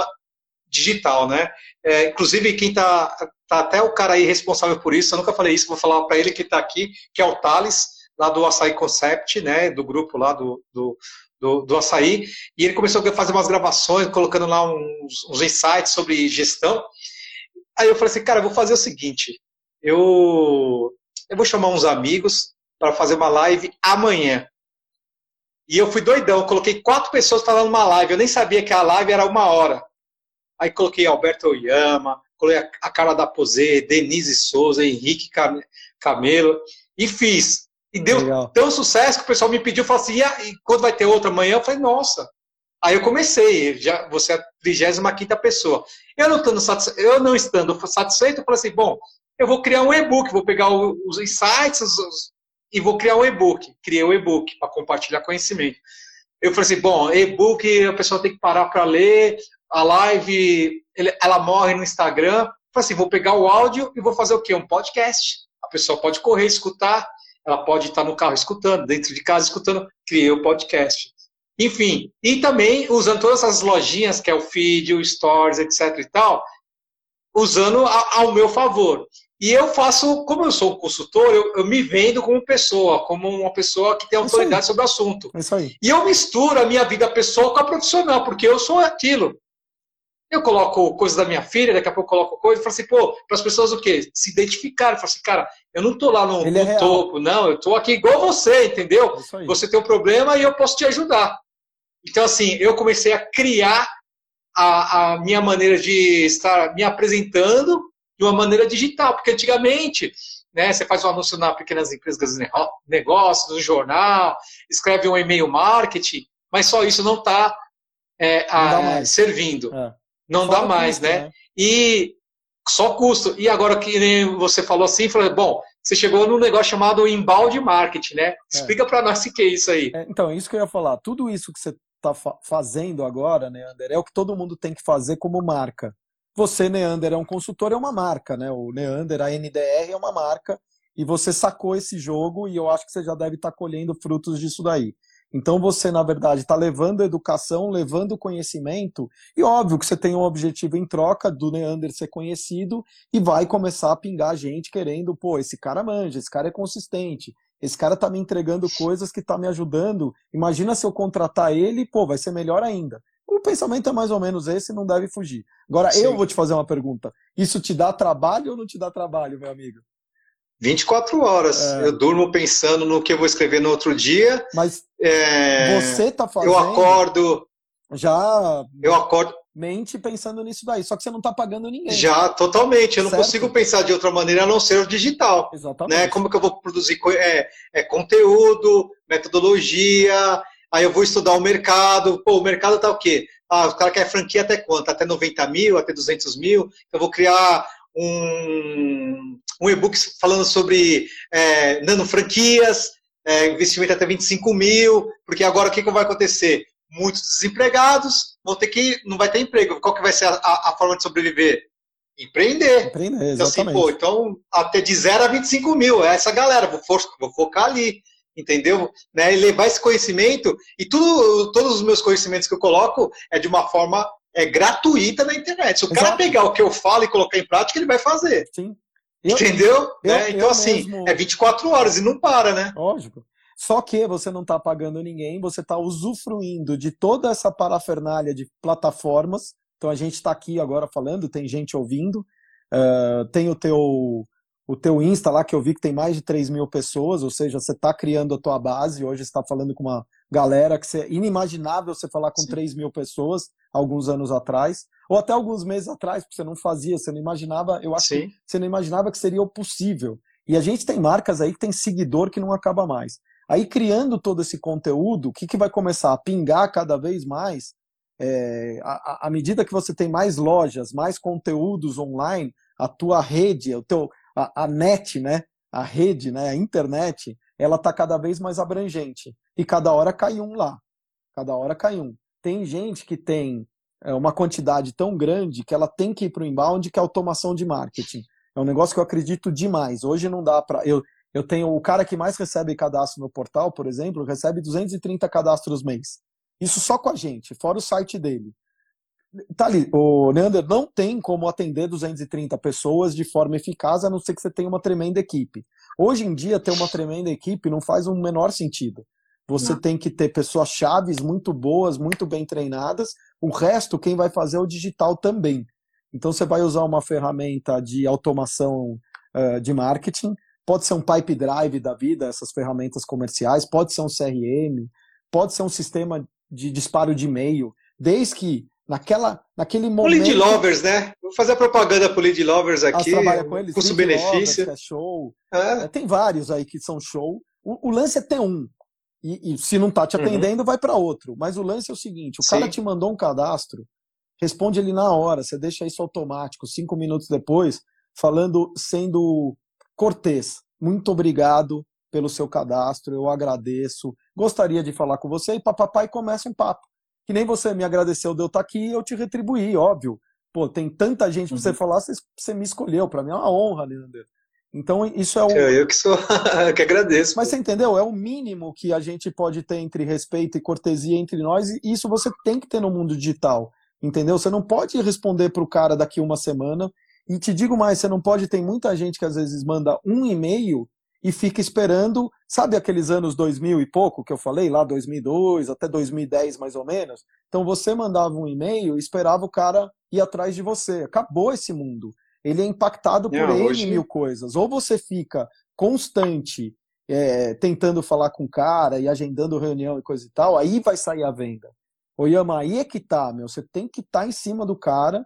digital. Né? É, inclusive, quem está tá até o cara aí responsável por isso, eu nunca falei isso, vou falar para ele que está aqui, que é o Thales, lá do Açaí Concept, né, do grupo lá do, do, do, do açaí, e ele começou a fazer umas gravações, colocando lá uns, uns insights sobre gestão. Aí eu falei assim, cara, eu vou fazer o seguinte, eu, eu vou chamar uns amigos para fazer uma live amanhã. E eu fui doidão, coloquei quatro pessoas falando uma live, eu nem sabia que a live era uma hora. Aí coloquei Alberto Oyama, coloquei a cara da Posê, Denise Souza, Henrique Camelo, e fiz. E deu Legal. tão sucesso que o pessoal me pediu, falou assim, e quando vai ter outra amanhã? Eu falei, nossa. Aí eu comecei, já, você é a 35 pessoa. Eu não, estando satisfeito, eu não estando satisfeito, eu falei assim, bom, eu vou criar um e-book, vou pegar os insights os, e vou criar um e-book. Criei um e-book para compartilhar conhecimento. Eu falei assim, bom, e-book a pessoa tem que parar para ler, a live, ela morre no Instagram. Eu falei assim, vou pegar o áudio e vou fazer o quê? Um podcast. A pessoa pode correr, escutar, ela pode estar no carro escutando, dentro de casa escutando, criei o podcast. Enfim, e também usando todas essas lojinhas, que é o feed, o stories, etc e tal, usando ao meu favor. E eu faço, como eu sou um consultor, eu, eu, me vendo como pessoa, como uma pessoa que tem autoridade sobre o assunto. Isso aí. E eu misturo a minha vida pessoal com a profissional, porque eu sou aquilo. Eu coloco coisas da minha filha, daqui a pouco eu coloco coisa, e falo assim, pô, para as pessoas o quê? Se identificarem. Falo assim, cara, eu não tô lá no, no é topo, não, eu tô aqui igual você, entendeu? Você tem um problema e eu posso te ajudar. Então, assim, eu comecei a criar a, a minha maneira de estar me apresentando de uma maneira digital, porque antigamente né, você faz um anúncio na pequenas empresas, negócios, no jornal, escreve um e-mail marketing, mas só isso não está é, servindo. É não dá mais, custo, né? né? E só custo. E agora que nem você falou assim, falou, bom, você chegou num negócio chamado embalde marketing, né? É. Explica é. para nós o que é isso aí. É, então, é isso que eu ia falar. Tudo isso que você está fa fazendo agora, Neander, é o que todo mundo tem que fazer como marca. Você, Neander, é um consultor, é uma marca, né? O Neander, a NDR é uma marca, e você sacou esse jogo, e eu acho que você já deve estar tá colhendo frutos disso daí. Então você, na verdade, está levando educação, levando conhecimento, e óbvio que você tem um objetivo em troca do Neander ser conhecido e vai começar a pingar gente querendo, pô, esse cara manja, esse cara é consistente, esse cara tá me entregando coisas que tá me ajudando. Imagina se eu contratar ele, pô, vai ser melhor ainda. O pensamento é mais ou menos esse, não deve fugir. Agora, Sim. eu vou te fazer uma pergunta. Isso te dá trabalho ou não te dá trabalho, meu amigo? 24 horas. É... Eu durmo pensando no que eu vou escrever no outro dia. Mas é... você tá fazendo. Eu acordo. Já. Eu acordo. Mente pensando nisso daí. Só que você não tá pagando ninguém. Já, totalmente. Eu não certo? consigo pensar de outra maneira a não ser o digital. Exatamente. Né? Como que eu vou produzir é, é, conteúdo, metodologia. Aí eu vou estudar o mercado. Pô, o mercado tá o quê? Ah, o cara quer franquia até quanto? Até 90 mil, até 200 mil. Eu vou criar um, um e-book falando sobre é, nano franquias, é, investimento até 25 mil, porque agora o que, que vai acontecer? Muitos desempregados vão ter que, não vai ter emprego. Qual que vai ser a, a, forma de sobreviver? Empreender. Empreender, então, assim, pô, então, até de 0 a 25 mil, é essa galera, vou, for, vou focar ali, entendeu? Né, e levar esse conhecimento, e tudo, todos os meus conhecimentos que eu coloco é de uma forma é gratuita na internet. Se o Exato. cara pegar o que eu falo e colocar em prática, ele vai fazer. Sim. Eu, Entendeu? Eu, né? Então, assim, mesmo... é 24 horas e não para, né? Lógico. Só que você não está pagando ninguém, você está usufruindo de toda essa parafernália de plataformas. Então a gente está aqui agora falando, tem gente ouvindo. Uh, tem o teu, o teu Insta lá, que eu vi que tem mais de 3 mil pessoas, ou seja, você está criando a tua base. Hoje está falando com uma, galera que você, inimaginável você falar com Sim. 3 mil pessoas alguns anos atrás, ou até alguns meses atrás, porque você não fazia, você não imaginava, eu acho Sim. que você não imaginava que seria o possível. E a gente tem marcas aí que tem seguidor que não acaba mais. Aí, criando todo esse conteúdo, o que, que vai começar a pingar cada vez mais? É, à, medida que você tem mais lojas, mais conteúdos online, a tua rede, o teu, a, a net, né? A rede, né? A internet, ela está cada vez mais abrangente. E cada hora cai um lá. Cada hora cai um. Tem gente que tem é, uma quantidade tão grande que ela tem que ir para o inbound, que é automação de marketing. É um negócio que eu acredito demais. Hoje não dá para. Eu, eu tenho o cara que mais recebe cadastro no portal, por exemplo, recebe 230 cadastros mês. Isso só com a gente, fora o site dele. Tá ali, o Neander não tem como atender 230 pessoas de forma eficaz, a não ser que você tenha uma tremenda equipe. Hoje em dia, ter uma tremenda equipe não faz o um menor sentido. Você não. tem que ter pessoas chaves muito boas, muito bem treinadas. O resto, quem vai fazer é o digital também. Então, você vai usar uma ferramenta de automação uh, de marketing Pode ser um pipe drive da vida, essas ferramentas comerciais, pode ser um CRM, pode ser um sistema de disparo de e-mail, desde que naquela, naquele momento. O Lead Lovers, né? Vou fazer a propaganda pro Lead Lovers aqui. trabalha com eles. Custo-benefício. É show. É. Tem vários aí que são show. O, o lance é ter um. E, e, se não tá te uhum. atendendo, uhum. vai para outro. Mas o lance é o seguinte: o Sim. cara te mandou um cadastro, responde ele na hora, você deixa isso automático, cinco minutos depois, falando, sendo Cortês, muito obrigado pelo seu cadastro, eu agradeço. Gostaria de falar com você e papai começa um papo. Que nem você me agradeceu de eu estar aqui, eu te retribuí, óbvio. Pô, tem tanta gente para uhum. você falar, você, me escolheu. Para mim é uma honra, Leandro. Então, isso é o. Eu, eu que sou, [LAUGHS] que agradeço. Mas você entendeu? É o mínimo que a gente pode ter entre respeito e cortesia entre nós, e isso você tem que ter no mundo digital. Entendeu? Você não pode responder para o cara daqui uma semana e te digo mais, você não pode, tem muita gente que às vezes manda um e-mail e fica esperando, sabe aqueles anos 2000 e pouco que eu falei, lá 2002 até 2010 mais ou menos? Então você mandava um e-mail e esperava o cara ir atrás de você. Acabou esse mundo. Ele é impactado por Não, hoje... mil coisas. Ou você fica constante é, tentando falar com o cara e agendando reunião e coisa e tal, aí vai sair a venda. Ô Yama, aí é que tá, meu. Você tem que estar tá em cima do cara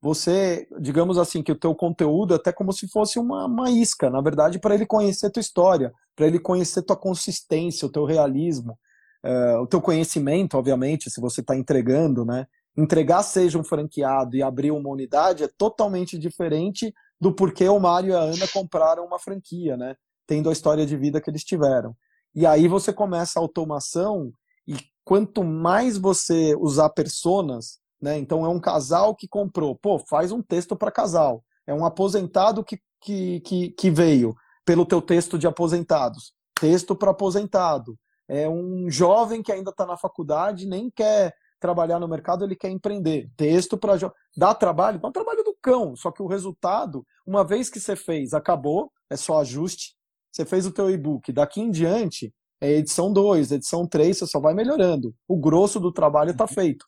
você, digamos assim, que o teu conteúdo é até como se fosse uma, uma isca, na verdade, para ele conhecer tua história, para ele conhecer tua consistência, o teu realismo, uh, o teu conhecimento, obviamente, se você está entregando, né? Entregar seja um franqueado e abrir uma unidade é totalmente diferente do porquê o Mário e a Ana compraram uma franquia, né? Tendo a história de vida que eles tiveram. E aí você começa a automação e quanto mais você usar personas, né? Então é um casal que comprou, pô, faz um texto para casal. É um aposentado que, que, que, que veio pelo teu texto de aposentados, texto para aposentado. É um jovem que ainda está na faculdade, nem quer trabalhar no mercado, ele quer empreender. Texto para dá trabalho, é um trabalho do cão. Só que o resultado, uma vez que você fez, acabou, é só ajuste. Você fez o teu e-book, daqui em diante é edição 2, edição 3, você só vai melhorando. O grosso do trabalho está feito.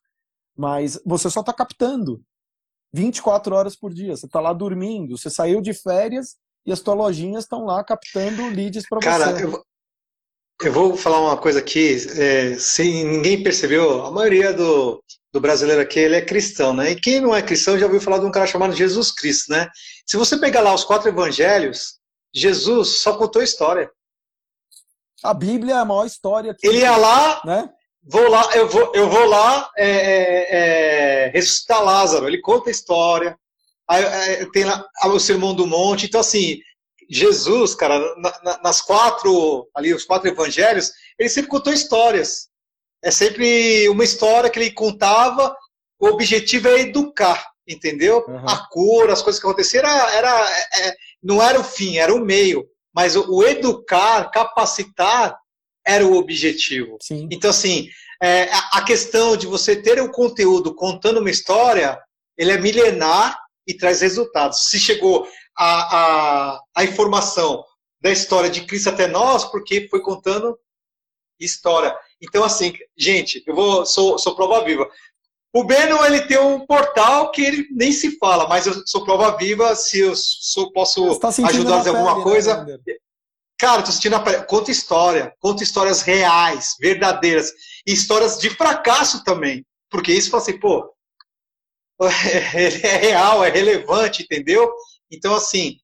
Mas você só está captando 24 horas por dia. Você está lá dormindo, você saiu de férias e as tuas lojinhas estão lá captando leads para você. Cara, eu, eu, vou falar uma coisa aqui. É, se ninguém percebeu, a maioria do, do brasileiro aqui ele é cristão, né? E quem não é cristão já ouviu falar de um cara chamado Jesus Cristo, né? Se você pegar lá os quatro evangelhos, Jesus só contou história. A Bíblia é a maior história. Que, ele ia lá, né? Vou lá, eu vou, eu vou lá é, é, é, ressuscitar Lázaro. Ele conta a história. Aí, é, tem lá o Sermão do Monte. Então, assim, Jesus, cara, na, na, nas quatro, ali, os quatro evangelhos, ele sempre contou histórias. É sempre uma história que ele contava. O objetivo é educar, entendeu? Uhum. A cor, as coisas que aconteceram, era, era é, não era o fim, era o meio. Mas o, o educar, capacitar, era o objetivo. Sim. Então, assim, é, a questão de você ter o conteúdo contando uma história, ele é milenar e traz resultados. Se chegou a, a, a informação da história de Cristo até nós, porque foi contando história. Então, assim, gente, eu vou sou, sou prova viva. O Beno ele tem um portal que ele nem se fala, mas eu sou prova viva. Se eu sou, posso tá ajudar em alguma pele, né, coisa, né, Cara, tô assistindo a... conta história, conta histórias reais, verdadeiras, e histórias de fracasso também. Porque isso fala assim, pô, [LAUGHS] é real, é relevante, entendeu? Então, assim,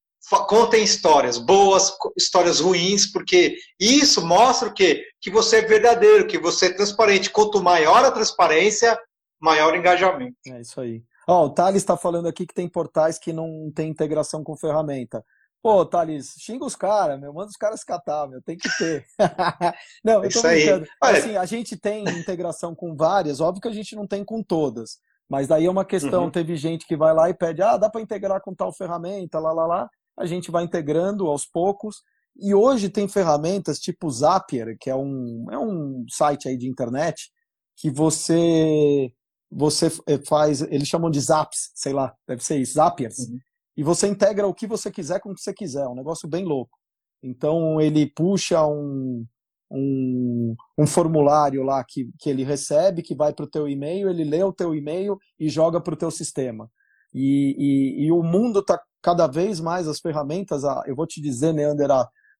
contem histórias boas, histórias ruins, porque isso mostra o quê? Que você é verdadeiro, que você é transparente. Quanto maior a transparência, maior o engajamento. É isso aí. Ó, oh, o Thales está falando aqui que tem portais que não tem integração com ferramenta. Pô, Thales, xinga os caras, meu, manda os caras catar, meu, tem que ter. [LAUGHS] não, eu tô Isso brincando. Aí. Assim, a gente tem integração com várias, óbvio que a gente não tem com todas. Mas daí é uma questão, uhum. teve gente que vai lá e pede, ah, dá para integrar com tal ferramenta, lá, lá, lá. A gente vai integrando aos poucos. E hoje tem ferramentas tipo Zapier, que é um, é um site aí de internet, que você você eh, faz, eles chamam de zaps, sei lá, deve ser isso, zapiers. Uhum. E você integra o que você quiser com o que você quiser, é um negócio bem louco. Então ele puxa um, um, um formulário lá que, que ele recebe, que vai para o teu e-mail, ele lê o teu e-mail e joga para o teu sistema. E, e, e o mundo está cada vez mais, as ferramentas, eu vou te dizer, Neander,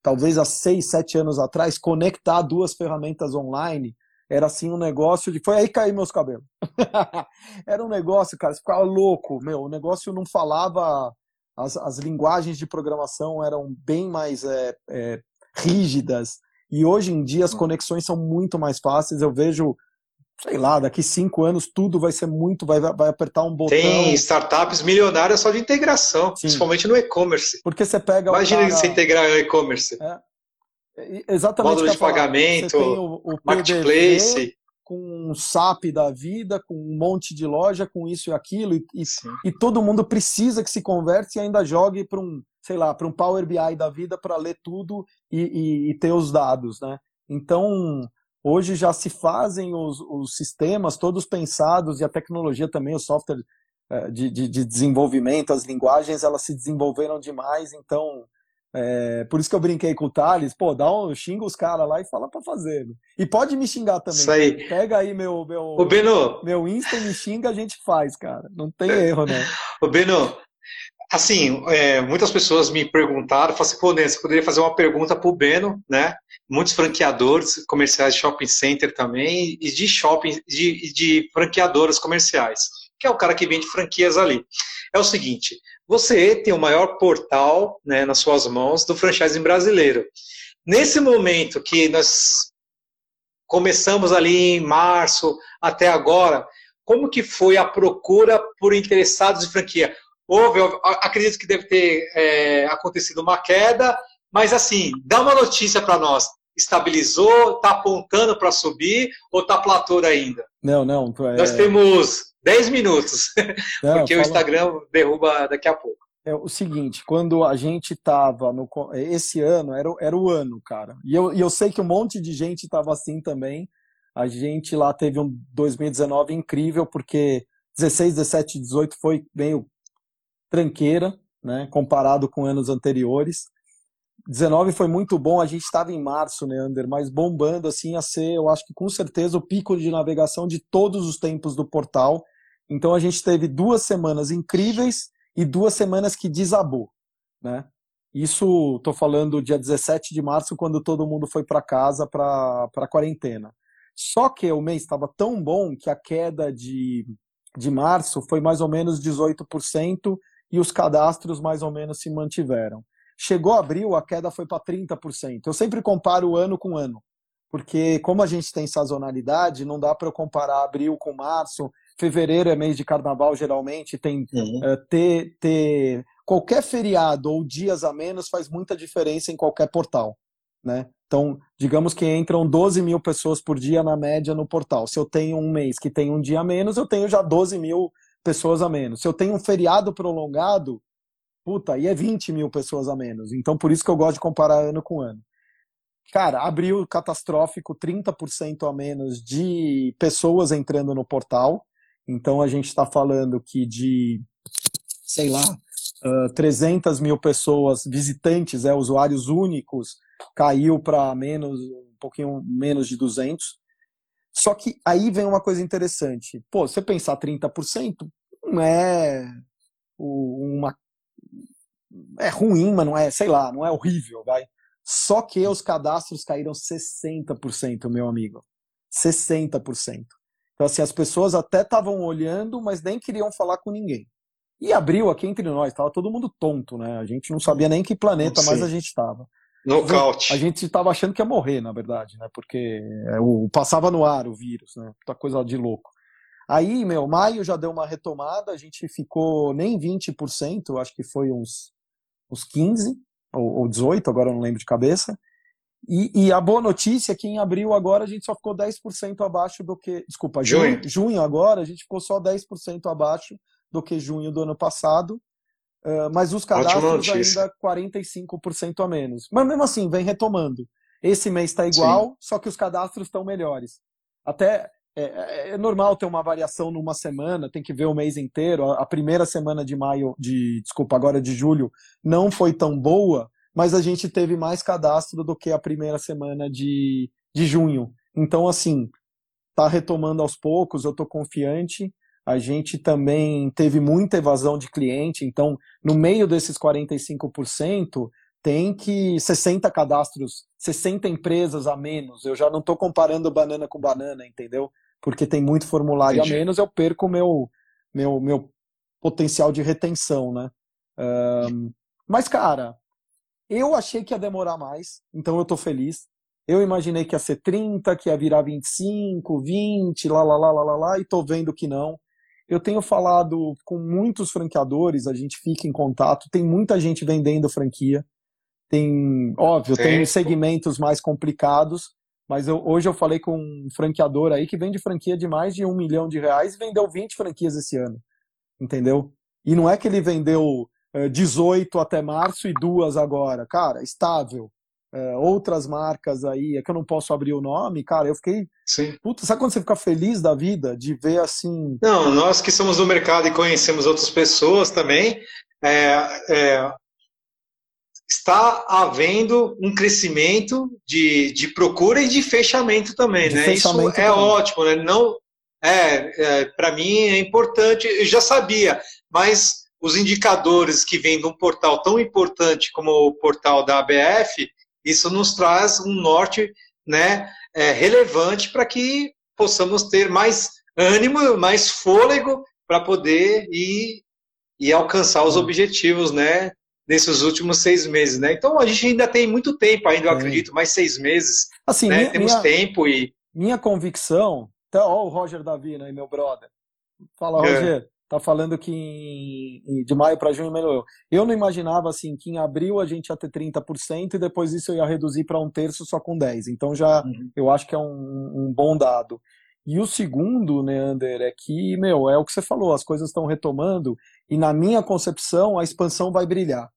talvez há seis, sete anos atrás, conectar duas ferramentas online era assim um negócio de. Foi aí que caiu meus cabelos. [LAUGHS] era um negócio, cara, você ficava louco. Meu, o negócio não falava. As, as linguagens de programação eram bem mais é, é, rígidas. E hoje em dia as hum. conexões são muito mais fáceis. Eu vejo, sei lá, daqui cinco anos tudo vai ser muito, vai, vai apertar um botão. Tem startups milionárias só de integração, Sim. principalmente no e-commerce. Porque você pega. Imagina cara... você integrar o e-commerce. É. Exatamente. Módulo de pagamento, o, o marketplace. Com um SAP da vida, com um monte de loja, com isso e aquilo, e, e, e todo mundo precisa que se converse e ainda jogue para um, sei lá, para um Power BI da vida para ler tudo e, e, ter os dados, né? Então, hoje já se fazem os, os sistemas todos pensados e a tecnologia também, o software eh, de, de, de desenvolvimento, as linguagens, elas se desenvolveram demais, então é, por isso que eu brinquei com o Thales, pô, dá um, xinga os caras lá e fala para fazer. E pode me xingar também. Isso aí. Pega aí meu, meu, o Beno, meu Insta e me xinga, a gente faz, cara. Não tem erro, né? [LAUGHS] O Beno, assim, é, muitas pessoas me perguntaram, falaram assim, pô, Né, você poderia fazer uma pergunta pro Beno, né? Muitos franqueadores comerciais de shopping center também, e de shopping, de, de franqueadoras comerciais, que é o cara que vende franquias ali. É o seguinte, você tem o maior portal né, nas suas mãos do franchising brasileiro. Nesse momento que nós começamos ali em março até agora, como que foi a procura por interessados em franquia? Houve, acredito que deve ter é, acontecido uma queda, mas assim, dá uma notícia para nós. Estabilizou? Está apontando para subir ou está platô ainda? Não, não. É... Nós temos 10 minutos, [LAUGHS] Não, porque fala... o Instagram derruba daqui a pouco. É o seguinte, quando a gente estava no esse ano era, era o ano, cara. E eu, e eu sei que um monte de gente estava assim também. A gente lá teve um 2019 incrível porque 16, 17, 18 foi meio tranqueira, né, comparado com anos anteriores. 19 foi muito bom, a gente estava em março, né, Ander, mas bombando assim a ser, eu acho que com certeza o pico de navegação de todos os tempos do portal. Então a gente teve duas semanas incríveis e duas semanas que desabou, né? Isso, estou falando dia 17 de março, quando todo mundo foi para casa para a quarentena. Só que o mês estava tão bom que a queda de, de março foi mais ou menos 18% e os cadastros mais ou menos se mantiveram. Chegou abril, a queda foi para 30%. Eu sempre comparo ano com ano, porque como a gente tem sazonalidade, não dá para eu comparar abril com março, fevereiro é mês de carnaval, geralmente, tem uhum. uh, ter, ter qualquer feriado ou dias a menos faz muita diferença em qualquer portal. Né? Então, digamos que entram 12 mil pessoas por dia na média no portal. Se eu tenho um mês que tem um dia a menos, eu tenho já 12 mil pessoas a menos. Se eu tenho um feriado prolongado, puta, aí é 20 mil pessoas a menos. Então, por isso que eu gosto de comparar ano com ano. Cara, abril catastrófico, 30% a menos de pessoas entrando no portal. Então a gente está falando que de, sei lá, uh, 300 mil pessoas visitantes, é, usuários únicos, caiu para menos, um pouquinho menos de 200. Só que aí vem uma coisa interessante. Pô, você pensar 30%, não é uma. É ruim, mas não é, sei lá, não é horrível, vai. Só que os cadastros caíram 60%, meu amigo. 60%. Então, assim, as pessoas até estavam olhando, mas nem queriam falar com ninguém. E abriu aqui entre nós, tava todo mundo tonto, né? A gente não sabia nem que planeta mais a gente estava. Nocaute. A gente estava achando que ia morrer, na verdade, né? Porque é, o, passava no ar o vírus, né? Puta coisa de louco. Aí, meu, maio já deu uma retomada, a gente ficou nem 20%, acho que foi uns, uns 15 ou, ou 18, agora eu não lembro de cabeça. E, e, a boa notícia é que em abril agora a gente só ficou 10% abaixo do que. Desculpa, junho. junho agora a gente ficou só 10% abaixo do que junho do ano passado. Uh, mas os cadastros ainda 45% a menos. Mas mesmo assim, vem retomando. Esse mês está igual, Sim. só que os cadastros estão melhores. Até é, é, é, normal ter uma variação numa semana, tem que ver o mês inteiro. A, a primeira semana de maio, de desculpa, agora de julho, não foi tão boa, mas a gente teve mais cadastro do que a primeira semana de, de junho. Então, assim, tá retomando aos poucos, eu tô confiante. A gente também teve muita evasão de cliente, então, no meio desses 45%, tem que 60 cadastros, 60 empresas a menos. Eu já não estou comparando banana com banana, entendeu? Porque tem muito formulário Entendi. a menos, eu perco meu meu meu potencial de retenção, né? Um, mas cara, eu achei que ia demorar mais, então eu tô feliz. Eu imaginei que ia ser 30, que ia virar 25, 20, lá, lá, lá, lá, lá, lá, e tô vendo que não. Eu tenho falado com muitos franqueadores, a gente fica em contato, tem muita gente vendendo franquia. Tem, óbvio, Sim. tem segmentos mais complicados, mas eu, hoje eu falei com um franqueador aí que vende franquia de mais de um milhão de reais e vendeu 20 franquias esse ano. Entendeu? E não é que ele vendeu 18 até março e duas agora. Cara, estável. É, outras marcas aí, é que eu não posso abrir o nome, cara, eu fiquei. Sim. Puta, sabe quando você fica feliz da vida de ver assim. Não, nós que somos do mercado e conhecemos outras pessoas também, é, é, está havendo um crescimento de, de procura e de fechamento também, de né? Fechamento Isso é também. ótimo, né? Não, é, é para mim é importante, eu já sabia, mas os indicadores que vêm de um portal tão importante como o portal da ABF, isso nos traz um norte né, é, relevante para que possamos ter mais ânimo, mais fôlego para poder ir e alcançar os objetivos, né, nesses últimos seis meses, né? Então a gente ainda tem muito tempo, ainda eu acredito, mais seis meses. Assim, né? minha, temos minha, tempo e minha convicção. Ó, o Roger Davi, né, meu brother. Fala, é. Tá falando que em, de maio para junho melhorou. Eu não imaginava assim que em abril a gente ia ter 30% e depois isso eu ia reduzir para um terço só com 10. Então já uhum. eu acho que é um, um, bom dado. E o segundo, Neander, é que, meu, é o que você falou, as coisas estão retomando e na minha concepção a expansão vai brilhar.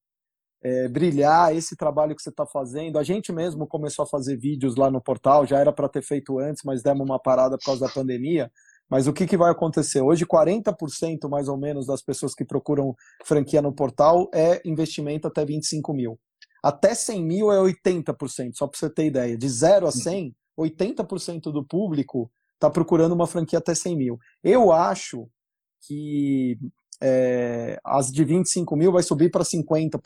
É, brilhar esse trabalho que você está fazendo. A gente mesmo começou a fazer vídeos lá no portal, já era para ter feito antes, mas demos uma parada por causa da pandemia. Mas o que, que vai acontecer? Hoje, 40% mais ou menos das pessoas que procuram franquia no portal é investimento até 25 mil. Até 100 mil é 80%, só para você ter ideia. De 0 a 100, 80% do público está procurando uma franquia até 100 mil. Eu acho que é, as de 25 mil vai subir para 50%,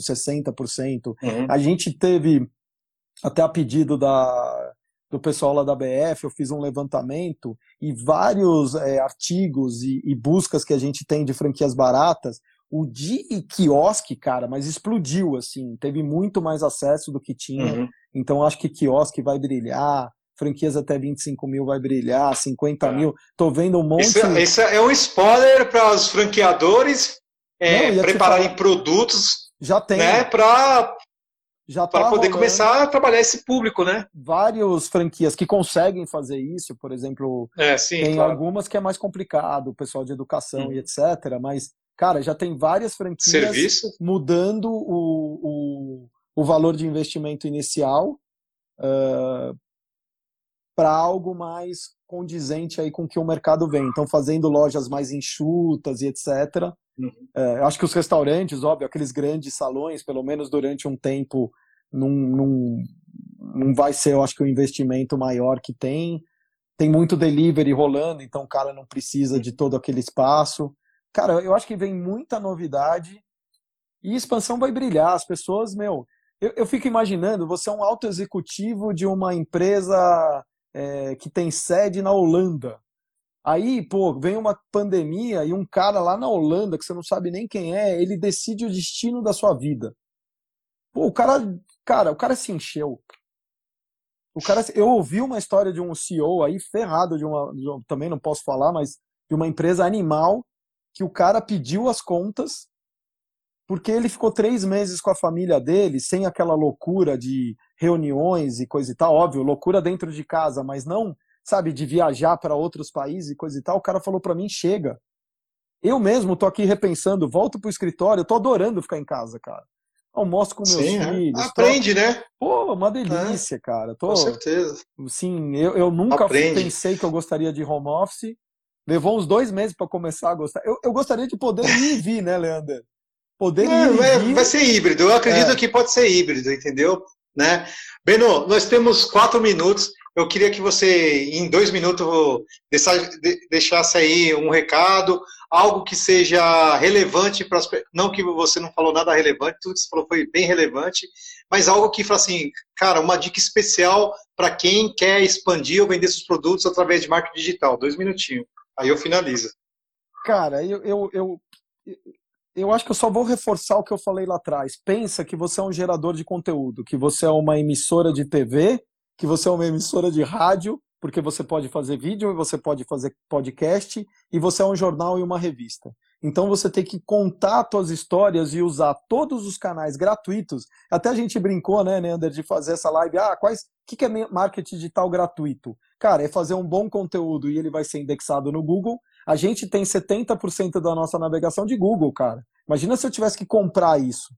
60%. Uhum. A gente teve, até a pedido da, do pessoal lá da BF, eu fiz um levantamento e vários é, artigos e, e, buscas que a gente tem de franquias baratas, o de quiosque, cara, mas explodiu, assim, teve muito mais acesso do que tinha, uhum. então acho que quiosque vai brilhar, franquias até 25 mil vai brilhar, 50 é. mil, tô vendo um monte... Isso, isso é um spoiler para os franqueadores é, prepararem produtos já tem. Né, para já para tá poder começar a trabalhar esse público, né? Vários franquias que conseguem fazer isso, por exemplo, é, sim, tem claro. algumas que é mais complicado, o pessoal de educação hum. e etc. Mas, cara, já tem várias franquias Serviço? mudando o, o, o valor de investimento inicial uh, para algo mais condizente aí com o que o mercado vem. Então, fazendo lojas mais enxutas e etc. Uhum. É, acho que os restaurantes, óbvio, aqueles grandes salões, pelo menos durante um tempo, não, não, não vai ser, eu acho que o investimento maior que tem. Tem muito delivery rolando, então o cara não precisa de todo aquele espaço. Cara, eu acho que vem muita novidade e expansão vai brilhar. As pessoas, meu, eu, eu fico imaginando, você é um alto executivo de uma empresa é, que tem sede na Holanda. Aí, pô, vem uma pandemia e um cara lá na Holanda, que você não sabe nem quem é, ele decide o destino da sua vida. Pô, o cara, cara, o cara se encheu. O cara, eu ouvi uma história de um CEO aí ferrado de uma, de uma, também não posso falar, mas de uma empresa animal que o cara pediu as contas porque ele ficou três meses com a família dele, sem aquela loucura de reuniões e coisa e tal. Óbvio, loucura dentro de casa, mas não, sabe, de viajar para outros países e coisa e tal. O cara falou para mim: chega. Eu mesmo tô aqui repensando, volto pro escritório, tô adorando ficar em casa, cara. Almoço com meus Sim, é. filhos. Aprende, tô... né? Pô, uma delícia, é. cara. Tô... Com certeza. Sim, eu, eu nunca Aprende. pensei que eu gostaria de home office. Levou uns dois meses para começar a gostar. Eu, eu gostaria de poder ir e vir, né, Leander? Poder é, vai, vai, ser híbrido. Eu acredito é. que pode ser híbrido, entendeu? Né? Beno, nós temos quatro minutos. Eu queria que você, em dois minutos, deixasse aí um recado, algo que seja relevante para as Não que você não falou nada relevante, tudo que você falou foi bem relevante, mas algo que fala assim, cara, uma dica especial para quem quer expandir ou vender seus produtos através de marketing digital. Dois minutinhos. Aí eu finalizo. Cara, eu, eu, eu, eu acho que eu só vou reforçar o que eu falei lá atrás. Pensa que você é um gerador de conteúdo, que você é uma emissora de TV, que você é uma emissora de rádio, porque você pode fazer vídeo, você pode fazer podcast, e você é um jornal e uma revista. Então você tem que contar suas histórias e usar todos os canais gratuitos. Até a gente brincou, né, Neander, de fazer essa live. Ah, quais. O que, que é marketing digital gratuito? Cara, é fazer um bom conteúdo e ele vai ser indexado no Google a gente tem 70% da nossa navegação de Google, cara. Imagina se eu tivesse que comprar isso,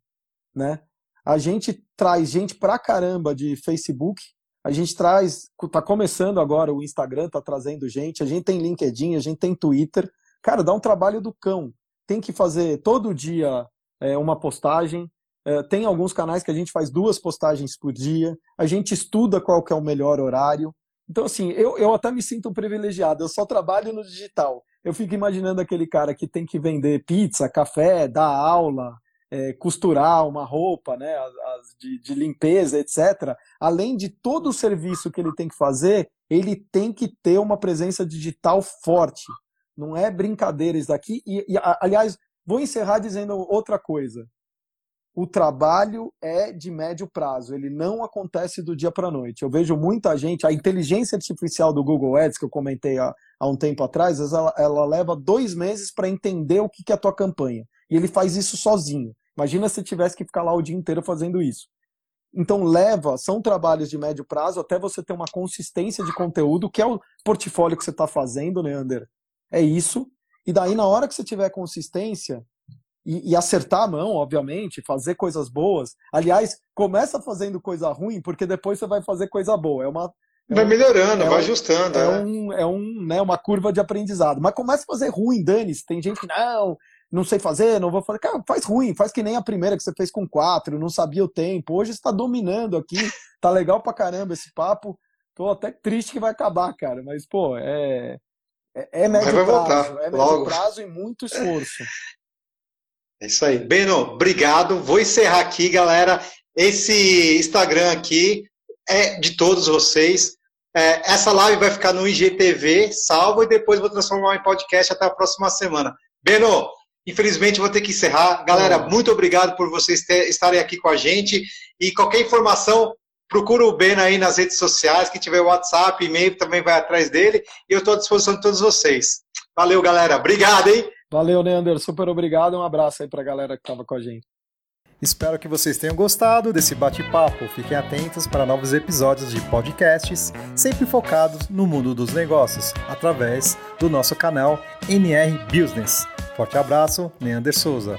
né? A gente traz gente pra caramba de Facebook, a gente traz, tá começando agora o Instagram, tá trazendo gente, a gente tem LinkedIn, a gente tem Twitter. Cara, dá um trabalho do cão. Tem que fazer todo dia é, uma postagem. É, tem alguns canais que a gente faz duas postagens por dia. A gente estuda qual que é o melhor horário. Então, assim, eu, eu até me sinto privilegiado. Eu só trabalho no digital eu fico imaginando aquele cara que tem que vender pizza, café, dar aula, é, costurar uma roupa, né, de, de, limpeza, etc. Além de todo o serviço que ele tem que fazer, ele tem que ter uma presença digital forte. Não é brincadeira isso daqui. E, e aliás, vou encerrar dizendo outra coisa. O trabalho é de médio prazo, ele não acontece do dia para a noite. Eu vejo muita gente, a inteligência artificial do Google Ads, que eu comentei há, há um tempo atrás, ela, ela leva dois meses para entender o que, que é a tua campanha. E ele faz isso sozinho. Imagina se tivesse que ficar lá o dia inteiro fazendo isso. Então leva, são trabalhos de médio prazo até você ter uma consistência de conteúdo, que é o portfólio que você está fazendo, Neander. É isso. E daí, na hora que você tiver consistência e, e, acertar a mão, obviamente, fazer coisas boas. Aliás, começa fazendo coisa ruim, porque depois você vai fazer coisa boa. É uma, é vai melhorando, é vai um, ajustando. É, é, Um, é um, né, uma curva de aprendizado. Mas começa a fazer ruim, dane-se. Tem gente que, não, não sei fazer, não vou fazer. Cara, faz ruim, faz que nem a primeira que você fez com quatro, não sabia o tempo. Hoje está dominando aqui, [LAUGHS] tá legal pra caramba esse papo. Tô até triste que vai acabar, cara. Mas, pô, é. É, é médio prazo. Voltar, é médio logo. prazo e muito esforço. [LAUGHS] É isso aí. Beno, obrigado. Vou encerrar aqui, galera. Esse Instagram aqui é de todos vocês. É, essa live vai ficar no IGTV, salvo, e depois vou transformar em podcast até a próxima semana. Beno, infelizmente vou ter que encerrar. Galera, muito obrigado por vocês ter, estarem aqui com a gente. E qualquer informação, procura o Beno aí nas redes sociais, que tiver WhatsApp, e-mail, também vai atrás dele. E eu estou à disposição de todos vocês. Valeu, galera. Obrigado, hein? Valeu, Neander. Super obrigado. Um abraço aí para a galera que estava com a gente. Espero que vocês tenham gostado desse bate-papo. Fiquem atentos para novos episódios de podcasts, sempre focados no mundo dos negócios, através do nosso canal NR Business. Forte abraço, Neander Souza.